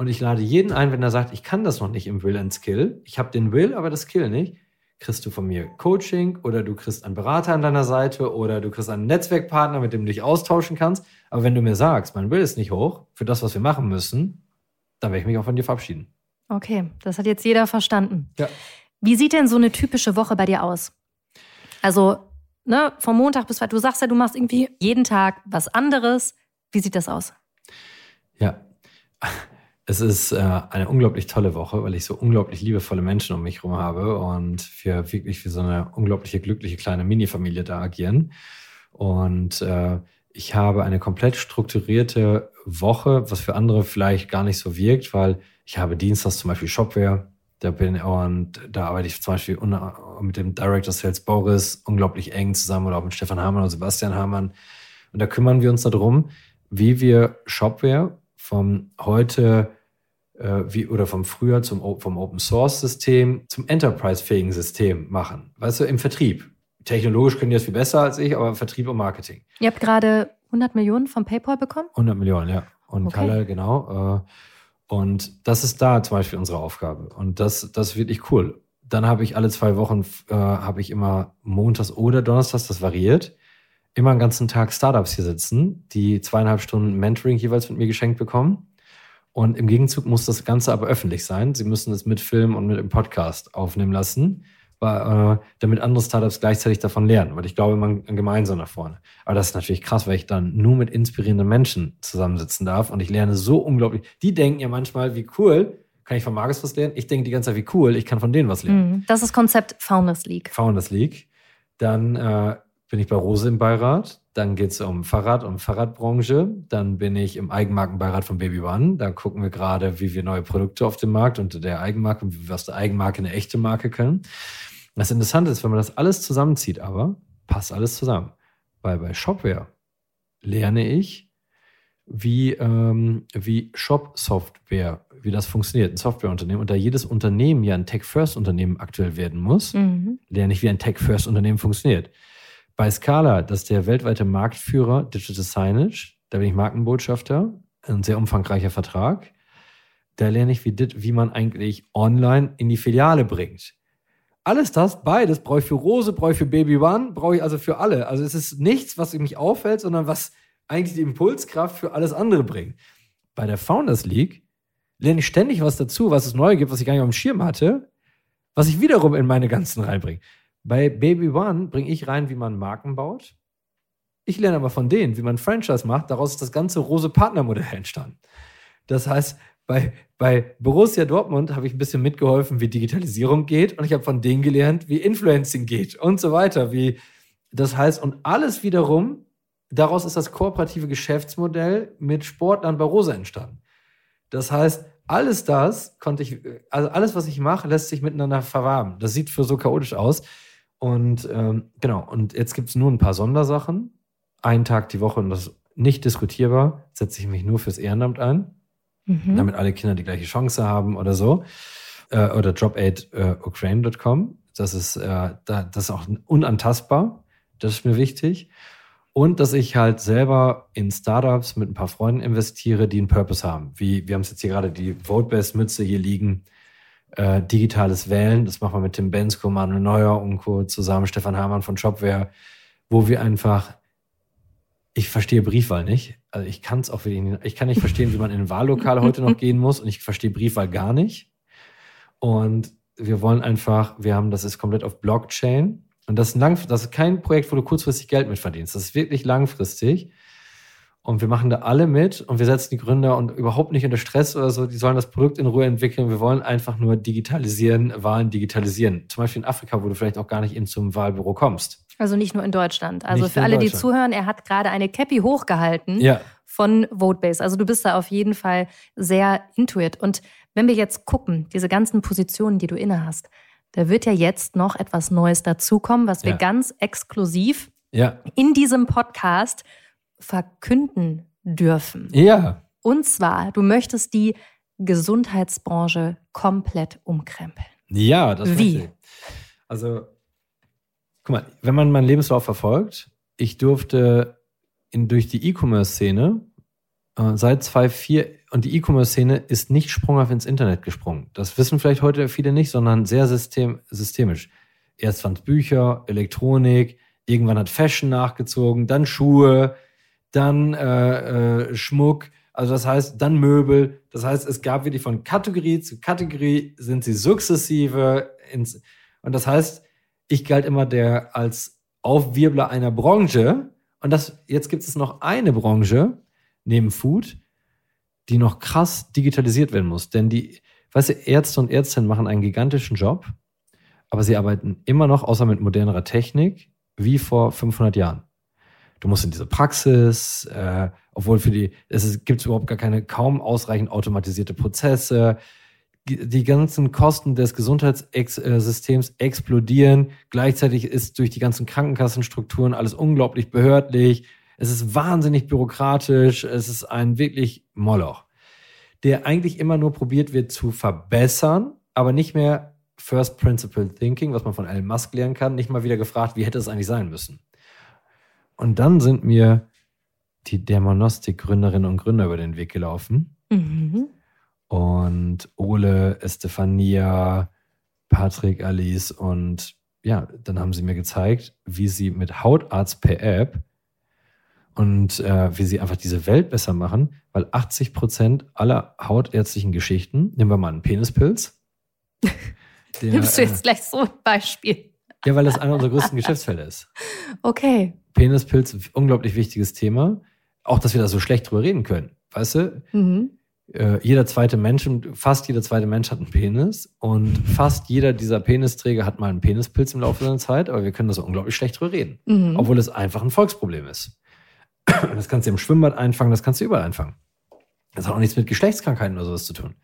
und ich lade jeden ein, wenn er sagt, ich kann das noch nicht im Will and Skill. Ich habe den Will, aber das Skill nicht. Kriegst du von mir Coaching oder du kriegst einen Berater an deiner Seite oder du kriegst einen Netzwerkpartner, mit dem du dich austauschen kannst. Aber wenn du mir sagst, mein Will ist nicht hoch für das, was wir machen müssen, dann werde ich mich auch von dir verabschieden. Okay, das hat jetzt jeder verstanden. Ja. Wie sieht denn so eine typische Woche bei dir aus? Also, ne, vom Montag bis Freitag, du sagst ja, du machst irgendwie jeden Tag was anderes. Wie sieht das aus? Ja, es ist äh, eine unglaublich tolle Woche, weil ich so unglaublich liebevolle Menschen um mich herum habe und wir wirklich wie so eine unglaubliche, glückliche kleine Mini-Familie da agieren. Und äh, Ich habe eine komplett strukturierte Woche, was für andere vielleicht gar nicht so wirkt, weil ich habe Dienstags zum Beispiel Shopware, da bin und da arbeite ich zum Beispiel mit dem Director Sales Boris unglaublich eng zusammen oder auch mit Stefan Hamann oder Sebastian Hamann. Und da kümmern wir uns darum, wie wir Shopware vom heute wie, oder vom früher zum vom Open Source System zum Enterprise-fähigen System machen. Weißt du, im Vertrieb. Technologisch können die das viel besser als ich, aber Vertrieb und Marketing. Ihr habt gerade 100 Millionen von PayPal bekommen? 100 Millionen, ja. Und okay. Kalle, genau. Äh, und das ist da zum Beispiel unsere Aufgabe. Und das, das ist wirklich cool. Dann habe ich alle zwei Wochen, äh, habe ich immer montags oder donnerstags, das variiert, immer einen ganzen Tag Startups hier sitzen, die zweieinhalb Stunden Mentoring jeweils mit mir geschenkt bekommen. Und im Gegenzug muss das Ganze aber öffentlich sein. Sie müssen es mit Film und mit dem Podcast aufnehmen lassen äh, damit andere Startups gleichzeitig davon lernen, weil ich glaube, man gemeinsam nach vorne. Aber das ist natürlich krass, weil ich dann nur mit inspirierenden Menschen zusammensitzen darf und ich lerne so unglaublich. Die denken ja manchmal, wie cool, kann ich von Markus was lernen? Ich denke die ganze Zeit, wie cool, ich kann von denen was lernen. Mhm. Das ist Konzept Founders League. Founders League. Dann äh, bin ich bei Rose im Beirat. Dann geht es um Fahrrad und Fahrradbranche. Dann bin ich im Eigenmarkenbeirat von Baby One. Da gucken wir gerade, wie wir neue Produkte auf dem Markt unter der Eigenmarke und wie wir aus der Eigenmarke eine echte Marke können. Das Interessante ist, wenn man das alles zusammenzieht, aber passt alles zusammen. Weil bei Shopware lerne ich, wie, ähm, wie Shop-Software, wie das funktioniert, ein Softwareunternehmen. Und da jedes Unternehmen ja ein Tech-First-Unternehmen aktuell werden muss, mhm. lerne ich, wie ein Tech-First-Unternehmen funktioniert. Bei Scala, das ist der weltweite Marktführer Digital Signage, da bin ich Markenbotschafter, ein sehr umfangreicher Vertrag. Da lerne ich, wie, wie man eigentlich online in die Filiale bringt. Alles das, beides, brauche ich für Rose, brauche ich für Baby One, brauche ich also für alle. Also es ist nichts, was mich auffällt, sondern was eigentlich die Impulskraft für alles andere bringt. Bei der Founders League lerne ich ständig was dazu, was es neu gibt, was ich gar nicht auf dem Schirm hatte, was ich wiederum in meine ganzen reinbringe. Bei Baby One bringe ich rein, wie man Marken baut. Ich lerne aber von denen, wie man Franchise macht. Daraus ist das ganze Rose Partnermodell entstanden. Das heißt, bei, bei Borussia Dortmund habe ich ein bisschen mitgeholfen, wie Digitalisierung geht und ich habe von denen gelernt, wie Influencing geht und so weiter. Wie, das heißt, und alles wiederum, daraus ist das kooperative Geschäftsmodell mit Sportlern bei Rosa entstanden. Das heißt, alles das konnte ich, also alles, was ich mache, lässt sich miteinander verwaben. Das sieht für so chaotisch aus. Und ähm, genau, und jetzt gibt es nur ein paar Sondersachen. Einen Tag die Woche und das ist nicht diskutierbar, setze ich mich nur fürs Ehrenamt ein mhm. damit alle Kinder die gleiche Chance haben oder so. Äh, oder dropaid.ukraine.com. Äh, das ist, äh, da, das ist auch unantastbar. Das ist mir wichtig. Und dass ich halt selber in Startups mit ein paar Freunden investiere, die einen Purpose haben. Wie wir haben es jetzt hier gerade die Votebase-Mütze hier liegen. Äh, digitales Wählen, das machen wir mit Tim Bensko, Manuel Neuer und Co. zusammen, Stefan Hamann von Shopware, wo wir einfach ich verstehe Briefwahl nicht. Also ich kann es auch wirklich nicht. Ich kann nicht verstehen, wie man in ein Wahllokal heute noch gehen muss und ich verstehe Briefwahl gar nicht. Und wir wollen einfach, wir haben, das ist komplett auf Blockchain. Und das ist, lang, das ist kein Projekt, wo du kurzfristig Geld mit verdienst. Das ist wirklich langfristig. Und wir machen da alle mit und wir setzen die Gründer und überhaupt nicht unter Stress oder so. Die sollen das Produkt in Ruhe entwickeln. Wir wollen einfach nur digitalisieren, Wahlen digitalisieren. Zum Beispiel in Afrika, wo du vielleicht auch gar nicht in zum Wahlbüro kommst. Also nicht nur in Deutschland. Also nicht für alle, die zuhören, er hat gerade eine Cappy hochgehalten ja. von Votebase. Also du bist da auf jeden Fall sehr intuit. Und wenn wir jetzt gucken, diese ganzen Positionen, die du inne hast, da wird ja jetzt noch etwas Neues dazukommen, was wir ja. ganz exklusiv ja. in diesem Podcast verkünden dürfen. Ja. Und zwar, du möchtest die Gesundheitsbranche komplett umkrempeln. Ja, das Wie? Also Guck mal, wenn man meinen Lebenslauf verfolgt, ich durfte in, durch die E-Commerce-Szene äh, seit 2004 und die E-Commerce-Szene ist nicht sprunghaft ins Internet gesprungen. Das wissen vielleicht heute viele nicht, sondern sehr system, systemisch. Erst waren es Bücher, Elektronik, irgendwann hat Fashion nachgezogen, dann Schuhe, dann äh, äh, Schmuck, also das heißt, dann Möbel. Das heißt, es gab wirklich von Kategorie zu Kategorie sind sie sukzessive ins, und das heißt, ich galt immer der als Aufwirbler einer Branche. Und das, jetzt gibt es noch eine Branche neben Food, die noch krass digitalisiert werden muss. Denn die, weißt du, Ärzte und Ärztinnen machen einen gigantischen Job, aber sie arbeiten immer noch, außer mit modernerer Technik, wie vor 500 Jahren. Du musst in diese Praxis, äh, obwohl für die, es gibt überhaupt gar keine, kaum ausreichend automatisierte Prozesse. Die, ganzen Kosten des Gesundheitssystems explodieren. Gleichzeitig ist durch die ganzen Krankenkassenstrukturen alles unglaublich behördlich. Es ist wahnsinnig bürokratisch. Es ist ein wirklich Moloch, der eigentlich immer nur probiert wird zu verbessern, aber nicht mehr First Principle Thinking, was man von Elon Musk lernen kann, nicht mal wieder gefragt, wie hätte es eigentlich sein müssen. Und dann sind mir die Dämonostik-Gründerinnen und Gründer über den Weg gelaufen. Mhm. Und Ole, Estefania, Patrick, Alice und ja, dann haben sie mir gezeigt, wie sie mit Hautarzt per App und äh, wie sie einfach diese Welt besser machen, weil 80 Prozent aller hautärztlichen Geschichten, nehmen wir mal einen Penispilz. Der, Nimmst du jetzt äh, gleich so ein Beispiel? Ja, weil das einer unserer größten Geschäftsfelder ist. Okay. Penispilz, unglaublich wichtiges Thema. Auch, dass wir da so schlecht drüber reden können. Weißt du? Mhm. Äh, jeder zweite Mensch, fast jeder zweite Mensch hat einen Penis und fast jeder dieser Penisträger hat mal einen Penispilz im Laufe seiner Zeit, aber wir können da so unglaublich schlecht drüber reden. Mhm. Obwohl es einfach ein Volksproblem ist. Das kannst du im Schwimmbad einfangen, das kannst du überall einfangen. Das hat auch nichts mit Geschlechtskrankheiten oder sowas zu tun.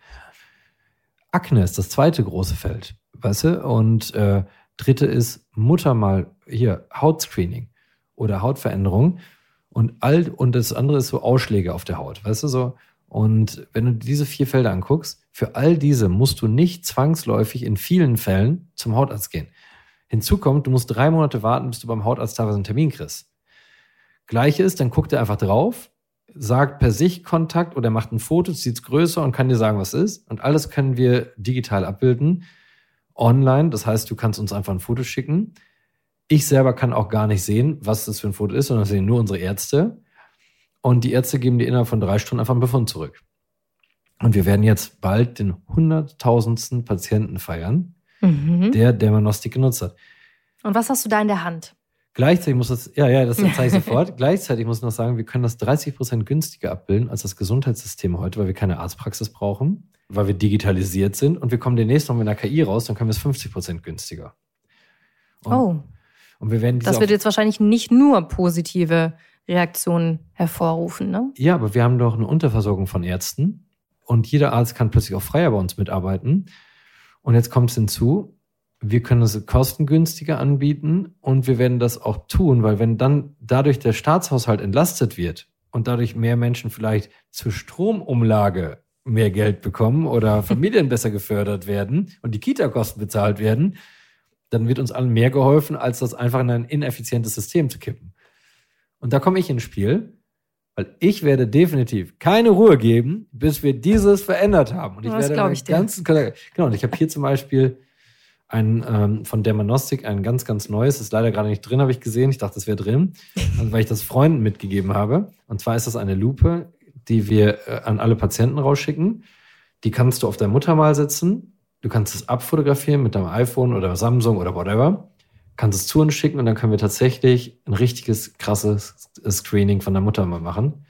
Akne ist das zweite große Feld, weißt du? Und äh, dritte ist Muttermal, hier, Hautscreening oder Hautveränderung. Und all, und das andere ist so Ausschläge auf der Haut, weißt du so? Und wenn du diese vier Felder anguckst, für all diese musst du nicht zwangsläufig in vielen Fällen zum Hautarzt gehen. Hinzu kommt, du musst drei Monate warten, bis du beim Hautarzt teilweise einen Termin kriegst. Gleiche ist, dann guckt er einfach drauf, sagt per sich Kontakt oder macht ein Foto, zieht es größer und kann dir sagen, was ist. Und alles können wir digital abbilden, online. Das heißt, du kannst uns einfach ein Foto schicken. Ich selber kann auch gar nicht sehen, was das für ein Foto ist, sondern das sehen nur unsere Ärzte. Und die Ärzte geben dir innerhalb von drei Stunden einfach einen Befund zurück. Und wir werden jetzt bald den hunderttausendsten Patienten feiern, mhm. der Dermanostik genutzt hat. Und was hast du da in der Hand? Gleichzeitig muss das, ja, ja, das zeige ich sofort. Gleichzeitig muss ich noch sagen, wir können das 30 Prozent günstiger abbilden als das Gesundheitssystem heute, weil wir keine Arztpraxis brauchen, weil wir digitalisiert sind und wir kommen demnächst noch mit einer KI raus, dann können wir es 50 Prozent günstiger. Und, oh. Und wir werden Das wird jetzt wahrscheinlich nicht nur positive Reaktionen hervorrufen, ne? Ja, aber wir haben doch eine Unterversorgung von Ärzten und jeder Arzt kann plötzlich auch freier bei uns mitarbeiten. Und jetzt kommt es hinzu, wir können es kostengünstiger anbieten und wir werden das auch tun, weil wenn dann dadurch der Staatshaushalt entlastet wird und dadurch mehr Menschen vielleicht zur Stromumlage mehr Geld bekommen oder Familien besser gefördert werden und die Kita-Kosten bezahlt werden, dann wird uns allen mehr geholfen, als das einfach in ein ineffizientes System zu kippen. Und da komme ich ins Spiel, weil ich werde definitiv keine Ruhe geben, bis wir dieses verändert haben. Und ich das werde ich ganzen, genau. Und ich habe hier zum Beispiel ein ähm, von Dermanostik, ein ganz, ganz neues, ist leider gerade nicht drin, habe ich gesehen. Ich dachte, das wäre drin, weil ich das Freunden mitgegeben habe. Und zwar ist das eine Lupe, die wir äh, an alle Patienten rausschicken. Die kannst du auf der Muttermal setzen. Du kannst es abfotografieren mit deinem iPhone oder Samsung oder whatever. Kannst es zu uns schicken und dann können wir tatsächlich ein richtiges, krasses Screening von der Muttermal machen.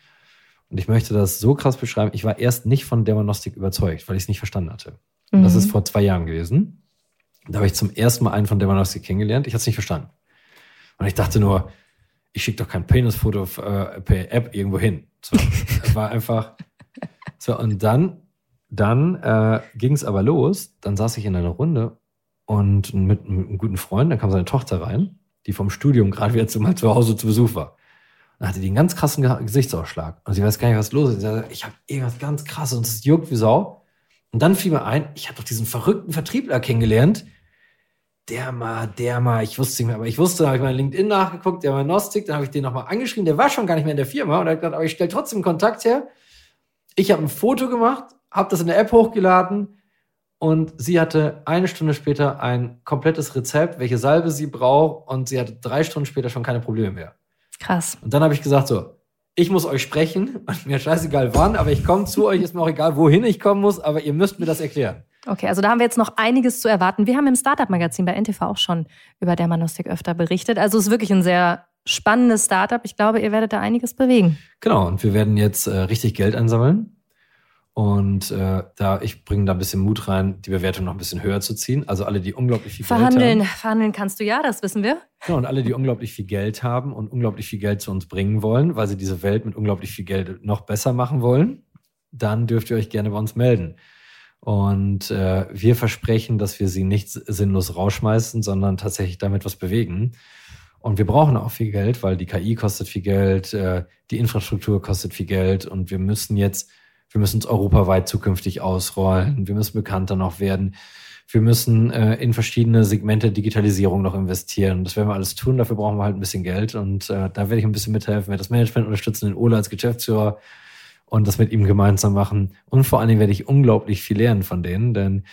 Und ich möchte das so krass beschreiben. Ich war erst nicht von Dermanostik überzeugt, weil ich es nicht verstanden hatte. Mhm. Das ist vor zwei Jahren gewesen. Da habe ich zum ersten Mal einen von Devanowski kennengelernt. Ich hatte es nicht verstanden. Und ich dachte nur, ich schicke doch kein Penisfoto äh, per App irgendwo hin. So, es war einfach. So, und dann, dann äh, ging es aber los. Dann saß ich in einer Runde und mit, mit einem guten Freund, dann kam seine Tochter rein, die vom Studium gerade wieder zu, mal zu Hause zu Besuch war. Dann hatte die einen ganz krassen Gesichtsausschlag. Und sie weiß gar nicht, was los ist. Sie sagte, ich habe irgendwas ganz krasses und es juckt wie Sau. Und dann fiel mir ein, ich habe doch diesen verrückten Vertriebler kennengelernt, der mal, der mal, ich wusste nicht mehr, aber ich wusste, da habe ich mal LinkedIn nachgeguckt, der war Gnostik, dann habe ich den nochmal angeschrieben, der war schon gar nicht mehr in der Firma und er hat gesagt, aber ich stelle trotzdem Kontakt her. Ich habe ein Foto gemacht, habe das in der App hochgeladen und sie hatte eine Stunde später ein komplettes Rezept, welche Salbe sie braucht und sie hatte drei Stunden später schon keine Probleme mehr. Krass. Und dann habe ich gesagt so, ich muss euch sprechen, mir scheißegal wann, aber ich komme zu euch, ist mir auch egal, wohin ich kommen muss, aber ihr müsst mir das erklären. Okay, also da haben wir jetzt noch einiges zu erwarten. Wir haben im Startup-Magazin bei NTV auch schon über Dermanostik öfter berichtet. Also es ist wirklich ein sehr spannendes Startup. Ich glaube, ihr werdet da einiges bewegen. Genau, und wir werden jetzt äh, richtig Geld einsammeln. Und äh, da ich bringe da ein bisschen Mut rein, die Bewertung noch ein bisschen höher zu ziehen. Also alle, die unglaublich viel Verhandeln, Geld haben. verhandeln kannst du ja, das wissen wir. Ja, und alle, die unglaublich viel Geld haben und unglaublich viel Geld zu uns bringen wollen, weil sie diese Welt mit unglaublich viel Geld noch besser machen wollen, dann dürft ihr euch gerne bei uns melden. Und äh, wir versprechen, dass wir sie nicht sinnlos rausschmeißen, sondern tatsächlich damit was bewegen. Und wir brauchen auch viel Geld, weil die KI kostet viel Geld, äh, die Infrastruktur kostet viel Geld und wir müssen jetzt wir müssen es europaweit zukünftig ausrollen. Wir müssen bekannter noch werden. Wir müssen äh, in verschiedene Segmente Digitalisierung noch investieren. Das werden wir alles tun. Dafür brauchen wir halt ein bisschen Geld. Und äh, da werde ich ein bisschen mithelfen, werde das Management unterstützen, den Ole als Geschäftsführer und das mit ihm gemeinsam machen. Und vor allen Dingen werde ich unglaublich viel lernen von denen, denn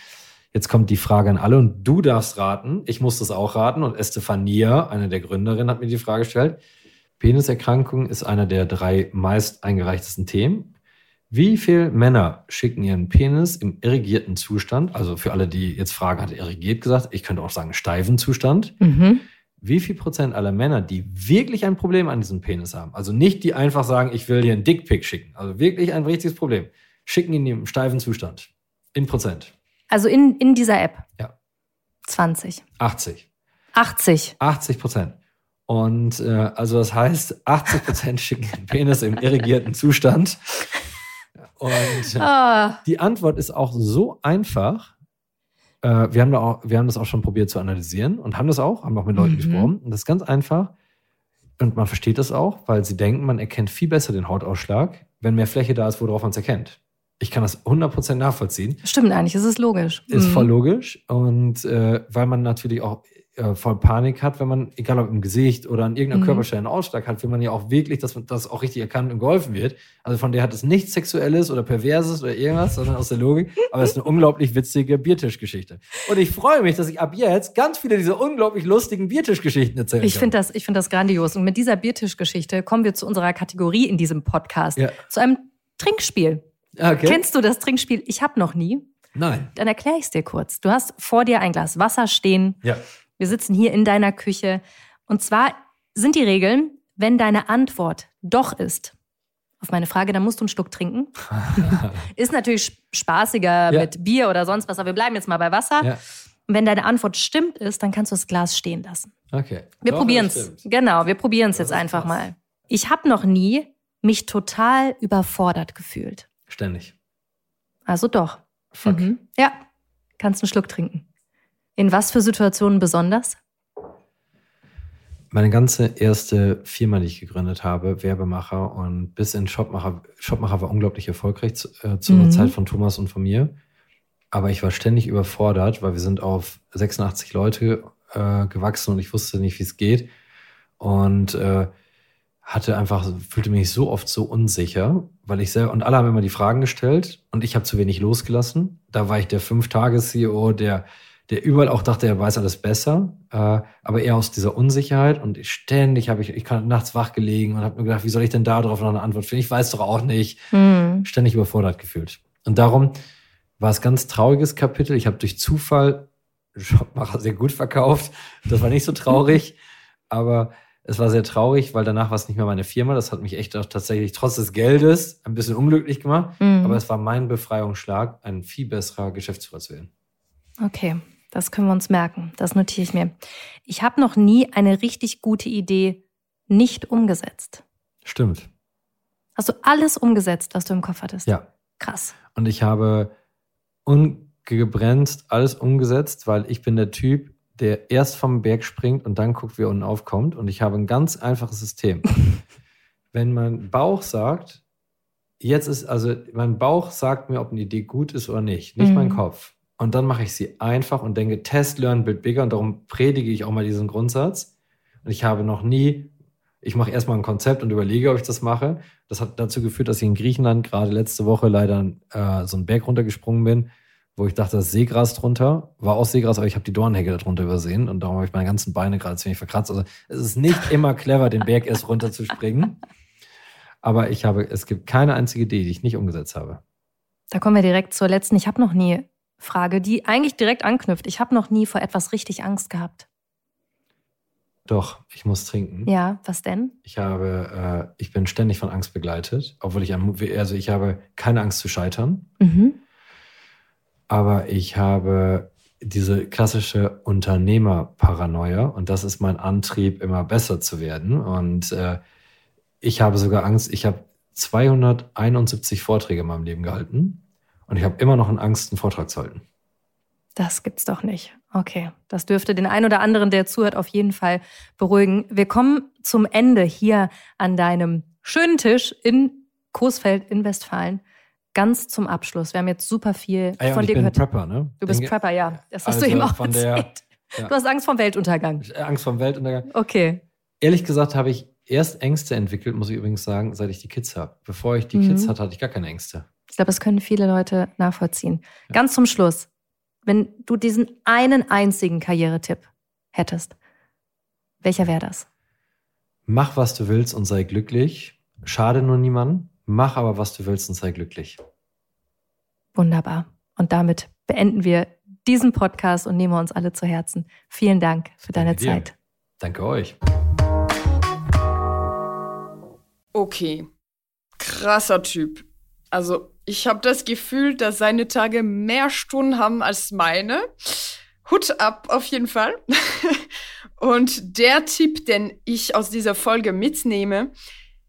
jetzt kommt die Frage an alle und du darfst raten. Ich muss das auch raten und Estefania, eine der Gründerinnen, hat mir die Frage gestellt. Peniserkrankung ist einer der drei meist eingereichtesten Themen. Wie viele Männer schicken ihren Penis im irrigierten Zustand, also für alle, die jetzt fragen, hat irrigiert gesagt, ich könnte auch sagen steifen Zustand. Mhm. Wie viel Prozent aller Männer, die wirklich ein Problem an diesem Penis haben, also nicht die einfach sagen, ich will hier einen Dickpick schicken, also wirklich ein richtiges Problem, schicken ihn im steifen Zustand? In Prozent. Also in, in dieser App? Ja. 20. 80. 80. 80 Prozent. Und äh, also das heißt, 80 Prozent schicken den Penis im irrigierten Zustand. Und ah. die Antwort ist auch so einfach. Äh, wir, haben da auch, wir haben das auch schon probiert zu analysieren und haben das auch, haben auch mit Leuten mhm. gesprochen. Und das ist ganz einfach. Und man versteht das auch, weil sie denken, man erkennt viel besser den Hautausschlag, wenn mehr Fläche da ist, worauf man es erkennt. Ich kann das 100% nachvollziehen. Stimmt eigentlich, es ist logisch. Ist mhm. voll logisch. Und äh, weil man natürlich auch äh, voll Panik hat, wenn man, egal ob im Gesicht oder an irgendeiner mhm. Körperstelle einen Ausschlag hat, will man ja auch wirklich, dass das auch richtig erkannt und geholfen wird. Also von der hat es nichts Sexuelles oder Perverses oder irgendwas, sondern aus der Logik. Aber es ist eine unglaublich witzige Biertischgeschichte. Und ich freue mich, dass ich ab jetzt ganz viele dieser unglaublich lustigen Biertischgeschichten erzählen Ich finde das, ich finde das grandios. Und mit dieser Biertischgeschichte kommen wir zu unserer Kategorie in diesem Podcast. Ja. Zu einem Trinkspiel. Okay. Kennst du das Trinkspiel? Ich habe noch nie. Nein. Dann erkläre ich es dir kurz. Du hast vor dir ein Glas Wasser stehen. Ja. Wir sitzen hier in deiner Küche. Und zwar sind die Regeln, wenn deine Antwort doch ist, auf meine Frage, dann musst du einen Schluck trinken. ist natürlich spaßiger ja. mit Bier oder sonst was, aber wir bleiben jetzt mal bei Wasser. Ja. Und wenn deine Antwort stimmt ist, dann kannst du das Glas stehen lassen. Okay. Wir probieren es. Genau, wir probieren es jetzt einfach krass. mal. Ich habe noch nie mich total überfordert gefühlt. Ständig. Also doch. Fuck. Mhm. Ja, kannst einen Schluck trinken. In was für Situationen besonders? Meine ganze erste Firma, die ich gegründet habe, Werbemacher und bis in Shopmacher. Shopmacher war unglaublich erfolgreich zu, äh, zu mhm. Zeit von Thomas und von mir. Aber ich war ständig überfordert, weil wir sind auf 86 Leute äh, gewachsen und ich wusste nicht, wie es geht. Und äh, hatte einfach, fühlte mich so oft so unsicher, weil ich selber, und alle haben immer die Fragen gestellt und ich habe zu wenig losgelassen. Da war ich der Fünf-Tages-CEO, der der überall auch dachte, er weiß alles besser, äh, aber eher aus dieser Unsicherheit und ständig habe ich, ich kann nachts wach gelegen und habe mir gedacht, wie soll ich denn da drauf noch eine Antwort finden? Ich weiß doch auch nicht. Mhm. Ständig überfordert gefühlt. Und darum war es ganz trauriges Kapitel. Ich habe durch Zufall Shopmacher sehr gut verkauft. Das war nicht so traurig, aber es war sehr traurig, weil danach war es nicht mehr meine Firma. Das hat mich echt auch tatsächlich trotz des Geldes ein bisschen unglücklich gemacht. Mhm. Aber es war mein Befreiungsschlag, ein viel besserer Geschäftsführer zu werden. Okay, das können wir uns merken. Das notiere ich mir. Ich habe noch nie eine richtig gute Idee nicht umgesetzt. Stimmt. Hast du alles umgesetzt, was du im Kopf hattest? Ja. Krass. Und ich habe ungebremst alles umgesetzt, weil ich bin der Typ, der erst vom Berg springt und dann guckt, wie er unten aufkommt. Und ich habe ein ganz einfaches System. Wenn mein Bauch sagt, jetzt ist, also mein Bauch sagt mir, ob eine Idee gut ist oder nicht, nicht mhm. mein Kopf. Und dann mache ich sie einfach und denke, Test, Learn, Build Bigger. Und darum predige ich auch mal diesen Grundsatz. Und ich habe noch nie, ich mache erstmal ein Konzept und überlege, ob ich das mache. Das hat dazu geführt, dass ich in Griechenland gerade letzte Woche leider äh, so einen Berg runtergesprungen bin, wo ich dachte, das ist Seegras drunter. War auch Seegras, aber ich habe die Dornhecke darunter übersehen. Und darum habe ich meine ganzen Beine gerade ziemlich verkratzt. Also es ist nicht immer clever, den Berg erst runterzuspringen. Aber ich habe, es gibt keine einzige Idee, die ich nicht umgesetzt habe. Da kommen wir direkt zur letzten. Ich habe noch nie Frage, die eigentlich direkt anknüpft. Ich habe noch nie vor etwas richtig Angst gehabt. Doch, ich muss trinken. Ja, was denn? Ich habe, äh, ich bin ständig von Angst begleitet, obwohl ich also ich habe keine Angst zu scheitern, Mhm. aber ich habe diese klassische Unternehmerparanoia und das ist mein Antrieb, immer besser zu werden. Und äh, ich habe sogar Angst, ich habe 271 Vorträge in meinem Leben gehalten und ich habe immer noch Angst, einen Vortrag zu halten. Das gibt's doch nicht. Okay, das dürfte den einen oder anderen, der zuhört, auf jeden Fall beruhigen. Wir kommen zum Ende hier an deinem schönen Tisch in Coesfeld in Westfalen. Ganz zum Abschluss. Wir haben jetzt super viel Ah ja, von dir ich bin gehört. Prepper, ne? Du bist Denke- Prepper, ja. Das hast Also du eben auch von der- erzählt. ja. Du hast Angst vom Weltuntergang. Angst vom Weltuntergang. Okay. Ehrlich gesagt habe ich erst Ängste entwickelt, muss ich übrigens sagen, seit ich die Kids habe. Bevor ich die Mhm. Kids hatte, hatte ich gar keine Ängste. Ich glaube, das können viele Leute nachvollziehen. Ganz zum Schluss, wenn du diesen einen einzigen Karrieretipp hättest, welcher wäre das? Mach, was du willst und sei glücklich. Schade nur niemandem. Mach aber, was du willst und sei glücklich. Wunderbar. Und damit beenden wir diesen Podcast und nehmen wir uns alle zu Herzen. Vielen Dank für deine Danke dir. Zeit. Danke euch. Okay, krasser Typ. Also ich habe das Gefühl, dass seine Tage mehr Stunden haben als meine. Hut ab auf jeden Fall. Und der Tipp, den ich aus dieser Folge mitnehme,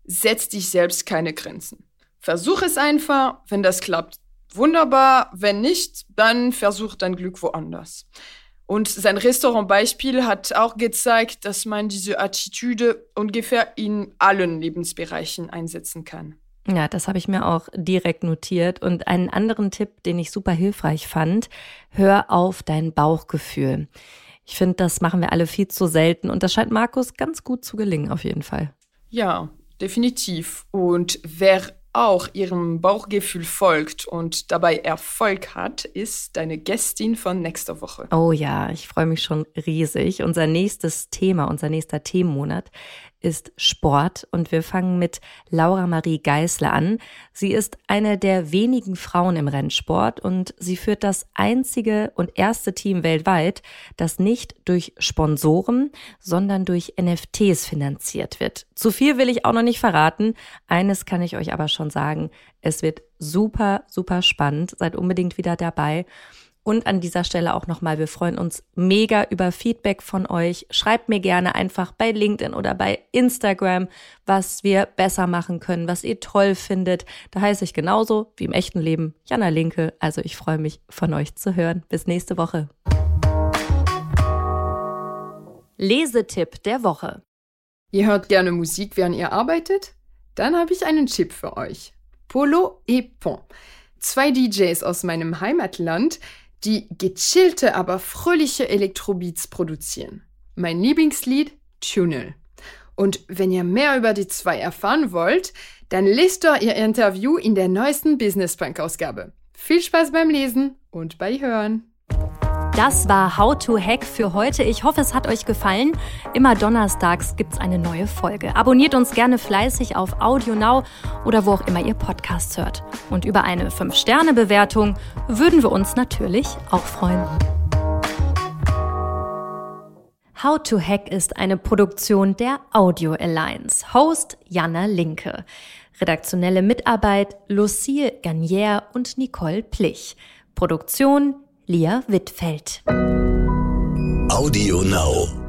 setz dich selbst keine Grenzen. Versuch es einfach, wenn das klappt, wunderbar, wenn nicht, dann versuch dein Glück woanders. Und sein Restaurantbeispiel hat auch gezeigt, dass man diese Attitüde ungefähr in allen Lebensbereichen einsetzen kann. Ja, das habe ich mir auch direkt notiert. Und einen anderen Tipp, den ich super hilfreich fand, hör auf dein Bauchgefühl. Ich finde, das machen wir alle viel zu selten und das scheint Markus ganz gut zu gelingen, auf jeden Fall. Ja, definitiv. Und wer auch ihrem Bauchgefühl folgt und dabei Erfolg hat, ist deine Gästin von nächster Woche. Oh ja, ich freue mich schon riesig. Unser nächstes Thema, unser nächster Themenmonat ist Sport und wir fangen mit Laura Marie Geißler an. Sie ist eine der wenigen Frauen im Rennsport und sie führt das einzige und erste Team weltweit, das nicht durch Sponsoren, sondern durch NFTs finanziert wird. Zu viel will ich auch noch nicht verraten. Eines kann ich euch aber schon sagen. Es wird super, super spannend. Seid unbedingt wieder dabei. Und an dieser Stelle auch nochmal, wir freuen uns mega über Feedback von euch. Schreibt mir gerne einfach bei LinkedIn oder bei Instagram, was wir besser machen können, was ihr toll findet. Da heiße ich genauso wie im echten Leben Jana Linke. Also ich freue mich von euch zu hören. Bis nächste Woche. Lesetipp der Woche. Ihr hört gerne Musik, während ihr arbeitet? Dann habe ich einen Tipp für euch. Polo et Pont. Zwei DJs aus meinem Heimatland, die gechillte, aber fröhliche Elektrobeats produzieren. Mein Lieblingslied Tunnel. Und wenn ihr mehr über die zwei erfahren wollt, dann lest doch ihr Interview in der neuesten Business Punk Ausgabe. Viel Spaß beim Lesen und bei Hören. Das war How to Hack für heute. Ich hoffe, es hat euch gefallen. Immer donnerstags gibt's eine neue Folge. Abonniert uns gerne fleißig auf Audio Now oder wo auch immer ihr Podcasts hört. Und über eine 5-Sterne-Bewertung würden wir uns natürlich auch freuen. How to Hack ist eine Produktion der Audio Alliance. Host Jana Linke. Redaktionelle Mitarbeit Lucille Garnier und Nicole Plich. Produktion Lia Wittfeld. Audio Now.